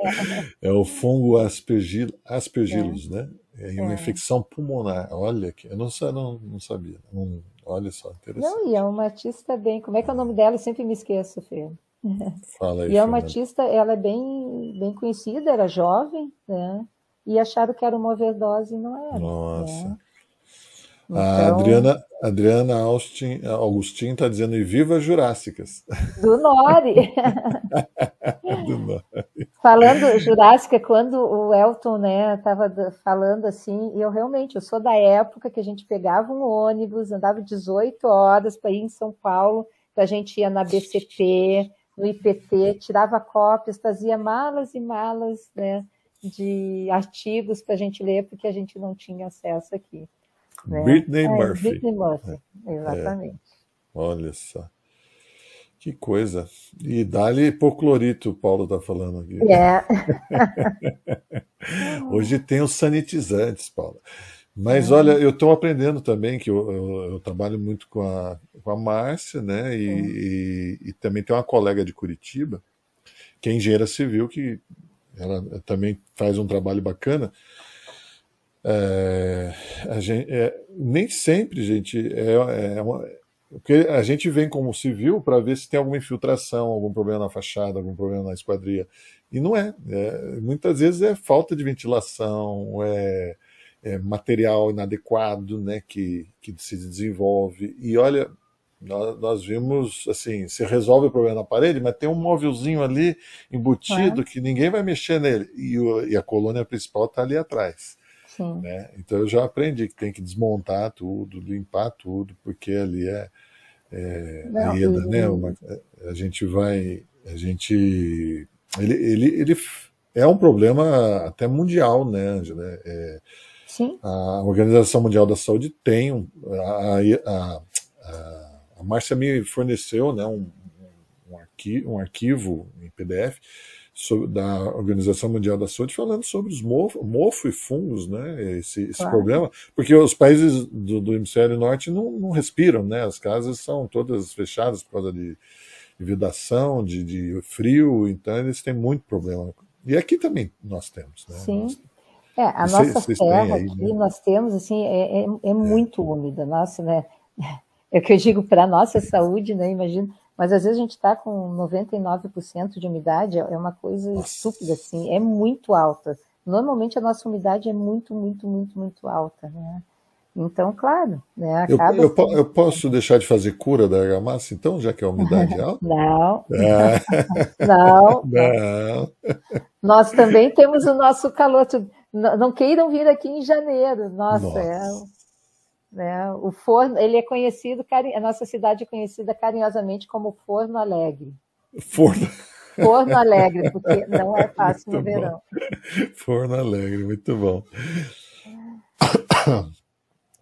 É o fungo aspergil, aspergillus, é. né? É uma é. infecção pulmonar. Olha que eu não, não, não sabia. Não, olha só, interessante. Não, e é uma artista bem. Como é que é o nome dela? Eu sempre me esqueço, Fê. Fala aí, e é uma artista, ela é bem, bem conhecida, era jovem, né? E acharam que era uma overdose e não era. Nossa. Né? Então... A Adriana, Adriana Austin, Augustin está dizendo e viva Jurássicas. Do Nori. Do Nori. Falando Jurássica, quando o Elton né, estava falando assim, e eu realmente, eu sou da época que a gente pegava um ônibus, andava 18 horas para ir em São Paulo, a gente ia na BCP, no IPT, tirava cópias, fazia malas e malas, né? De artigos para a gente ler, porque a gente não tinha acesso aqui. Né? Britney é, Murphy. Britney Murphy, é. exatamente. É. Olha só. Que coisa. E dá-lhe hipoclorito, o Paulo está falando aqui. É. Hoje tem os sanitizantes, Paulo. Mas olha, eu estou aprendendo também, que eu, eu, eu, trabalho muito com a, com a Márcia, né? E, e, e, também tem uma colega de Curitiba, que é engenheira civil, que ela também faz um trabalho bacana. É, gente, é, nem sempre, gente, é, é uma, porque a gente vem como civil para ver se tem alguma infiltração, algum problema na fachada, algum problema na esquadria. E não é. é muitas vezes é falta de ventilação, é, é, material inadequado né, que, que se desenvolve. E olha, nós, nós, vimos assim, se resolve o problema na parede, mas tem um móvelzinho ali embutido é. que ninguém vai mexer nele e, o, e a colônia principal está ali atrás. Né? Então eu já aprendi que tem que desmontar tudo, limpar tudo, porque ali é, é Não, reda, e... né? Uma, a gente vai, a gente, ele, ele, ele é um problema até mundial, né, Angela? É, Sim. A Organização Mundial da Saúde tem um, a, a, a a Márcia me forneceu né, um, um, arquivo, um arquivo em PDF sobre, da Organização Mundial da Saúde falando sobre os mofo, mofo e fungos, né, esse, esse claro. problema, porque os países do, do hemisfério norte não, não, respiram, né, as casas são todas fechadas por causa de, vedação, de, de, frio, então eles têm muito problema. E aqui também nós temos, né? Sim. Nós, É, a nossa terra aqui, né? nós temos, assim, é, é, é, é. muito úmida, nossa, né? É o que eu digo para a nossa saúde, né? Imagino. Mas às vezes a gente está com 99% de umidade, é uma coisa estúpida, assim, é muito alta. Normalmente a nossa umidade é muito, muito, muito, muito alta, né? Então, claro, né? Acaba eu, eu, eu, posso deixar de fazer cura da argamassa, então, já que a umidade é alta? não. É. não. Não. Nós também temos o nosso calor. Não, queiram vir aqui em janeiro. Nossa, Nossa. é. Né, o forno, ele é conhecido, a nossa cidade é conhecida carinhosamente como Forno Alegre. Forno. Forno Alegre, porque não é fácil muito no bom. verão. Forno Alegre, muito bom.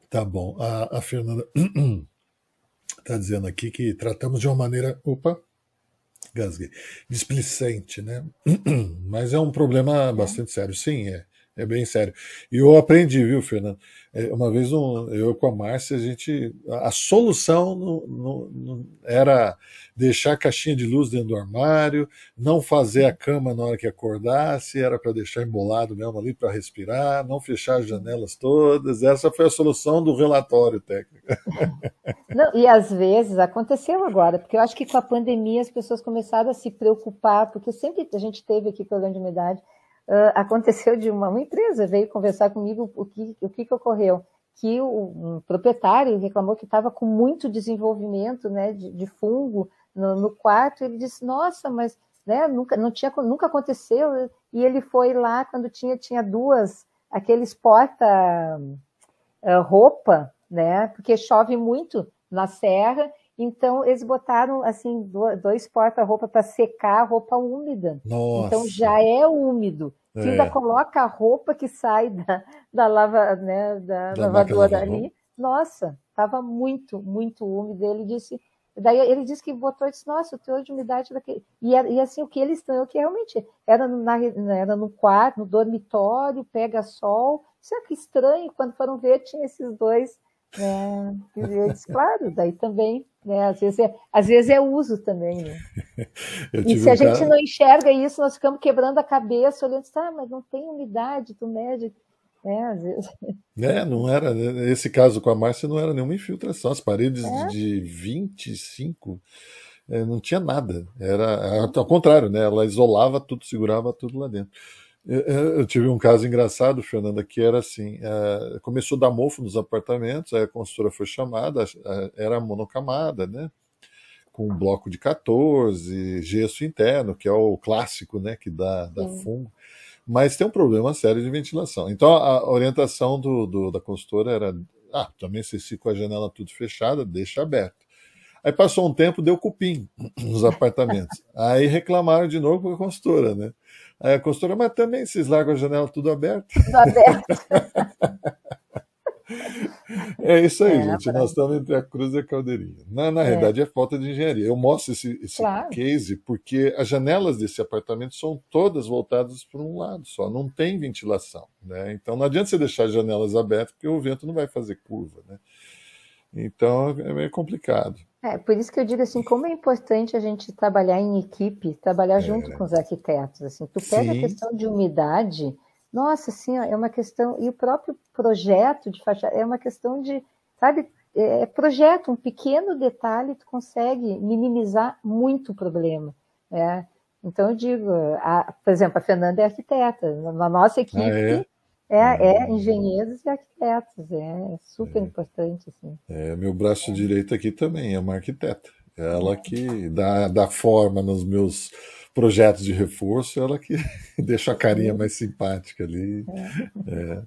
Tá bom. A, a Fernanda está dizendo aqui que tratamos de uma maneira. Opa! Gasguei. Displicente, né? Mas é um problema bastante sério. Sim, é. É bem sério. E eu aprendi, viu, Fernando? É, uma vez um, eu com a Márcia, a gente. A solução no, no, no, era deixar a caixinha de luz dentro do armário, não fazer a cama na hora que acordasse, era para deixar embolado mesmo ali para respirar, não fechar as janelas todas. Essa foi a solução do relatório técnico. Não, e às vezes aconteceu agora, porque eu acho que com a pandemia as pessoas começaram a se preocupar, porque sempre a gente teve aqui problema de umidade uh, aconteceu de uma, uma, empresa veio conversar comigo o que, o que, que ocorreu. Que o um proprietário reclamou que estava com muito desenvolvimento né, de, de fungo no, no, quarto. Ele disse: Nossa, mas né, nunca, não tinha, nunca aconteceu. E ele foi lá quando tinha, tinha duas, aqueles porta-roupa, uh, né, porque chove muito na serra então, eles botaram, assim, dois porta-roupa para secar a roupa úmida. Nossa. Então, já é úmido. É. ainda coloca a roupa que sai da, da, lava, né, da, da lavadora ali. Nossa, estava muito, muito úmido. Ele disse... Daí ele disse que botou e disse, nossa, o teor de umidade daquele. E, e assim, o que ele estranhou, que realmente era, na, era no quarto, no dormitório, pega sol. Isso é que estranho, quando foram ver, tinha esses dois é, eu disse, claro, daí também, né? Às vezes é, às vezes é uso também, né? E se um a cara... gente não enxerga isso, nós ficamos quebrando a cabeça, olhando, tá, mas não tem umidade, tu mede. É, às vezes. É, não era. Né, esse caso com a Márcia não era nenhuma infiltração. As paredes é? de 25 é, não tinha nada. Era ao contrário, né? Ela isolava tudo, segurava tudo lá dentro. Eu tive um caso engraçado, Fernanda, que era assim: é, começou a dar mofo nos apartamentos, aí a consultora foi chamada, era monocamada, né? Com um bloco de 14, gesso interno, que é o clássico, né? Que dá, dá fungo. Mas tem um problema sério de ventilação. Então a orientação do, do da consultora era: ah, também se fica com a janela tudo fechada, deixa aberto. Aí passou um tempo, deu cupim nos apartamentos. Aí reclamaram de novo com a consultora, né? Aí a consultora, mas também vocês largam a janela tudo aberto? Tudo aberto. é isso aí, é, gente. Nós estamos entre a cruz e a caldeirinha. Na, na é. realidade, é falta de engenharia. Eu mostro esse, esse claro. case porque as janelas desse apartamento são todas voltadas para um lado só, não tem ventilação. Né? Então não adianta você deixar as janelas abertas, porque o vento não vai fazer curva. Né? Então é meio complicado. É, por isso que eu digo assim, como é importante a gente trabalhar em equipe, trabalhar é. junto com os arquitetos. Assim, tu pega Sim. a questão de umidade, nossa, assim, é uma questão, e o próprio projeto de fachada é uma questão de, sabe, é, é projeto, um pequeno detalhe tu consegue minimizar muito o problema. Né? Então eu digo, a, por exemplo, a Fernanda é arquiteta, na nossa equipe ah, é? É, é engenheiros e arquitetos, é, super é. importante. Assim. É, meu braço é. direito aqui também é uma arquiteta. Ela que dá, dá forma nos meus projetos de reforço, ela que deixa a carinha mais simpática ali. É.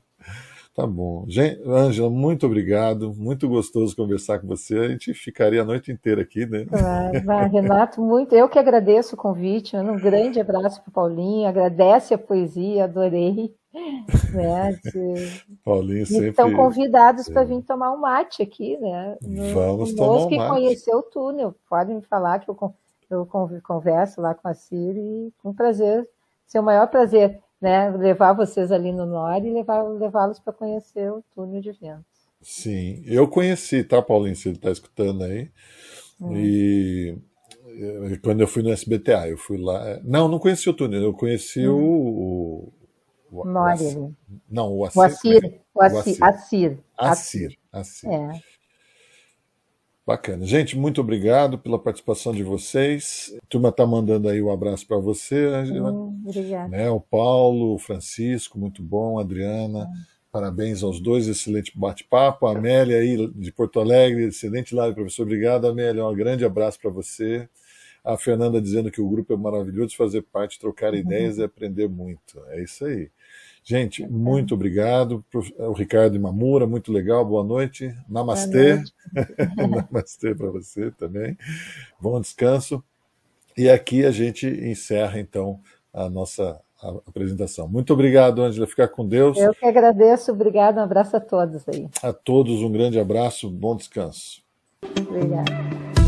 Tá bom. Gente, Ângela, muito obrigado. Muito gostoso conversar com você. A gente ficaria a noite inteira aqui, né? Vai, vai, Renato, muito. Eu que agradeço o convite. Um grande abraço para o Paulinho. Agradece a poesia, adorei. Né, de... Paulinho sempre. Estão convidados é. para vir tomar um mate aqui, né? No, Vamos tomar um que mate. conheceu o túnel. Podem me falar que eu, eu converso lá com a Ciri e com prazer, seu maior prazer, né? Levar vocês ali no Nord e levá-los para conhecer o túnel de ventos. Sim, eu conheci, tá, Paulinho? Se ele está escutando aí. Hum. E quando eu fui no SBTA, eu fui lá. Não, não conheci o túnel, eu conheci hum. o. Não, o Assir. O Assir. O Assir. Assir. Assir. Assir. É. Bacana. Gente, muito obrigado pela participação de vocês. A turma está mandando aí um abraço para você. Hum, obrigada. Né, o Paulo, o Francisco, muito bom, a Adriana. Hum. Parabéns aos dois, excelente bate-papo. A Amélia aí de Porto Alegre, excelente live, professor. Obrigado, Amélia. Um grande abraço para você. A Fernanda dizendo que o grupo é maravilhoso, fazer parte, trocar uhum. ideias e aprender muito. É isso aí. Gente, muito obrigado. O Ricardo Imamura, muito legal. Boa noite. Namastê. Namastê para você também. Bom descanso. E aqui a gente encerra, então, a nossa apresentação. Muito obrigado, Ângela. Ficar com Deus. Eu que agradeço. Obrigado. Um abraço a todos aí. A todos um grande abraço. Bom descanso. Obrigada.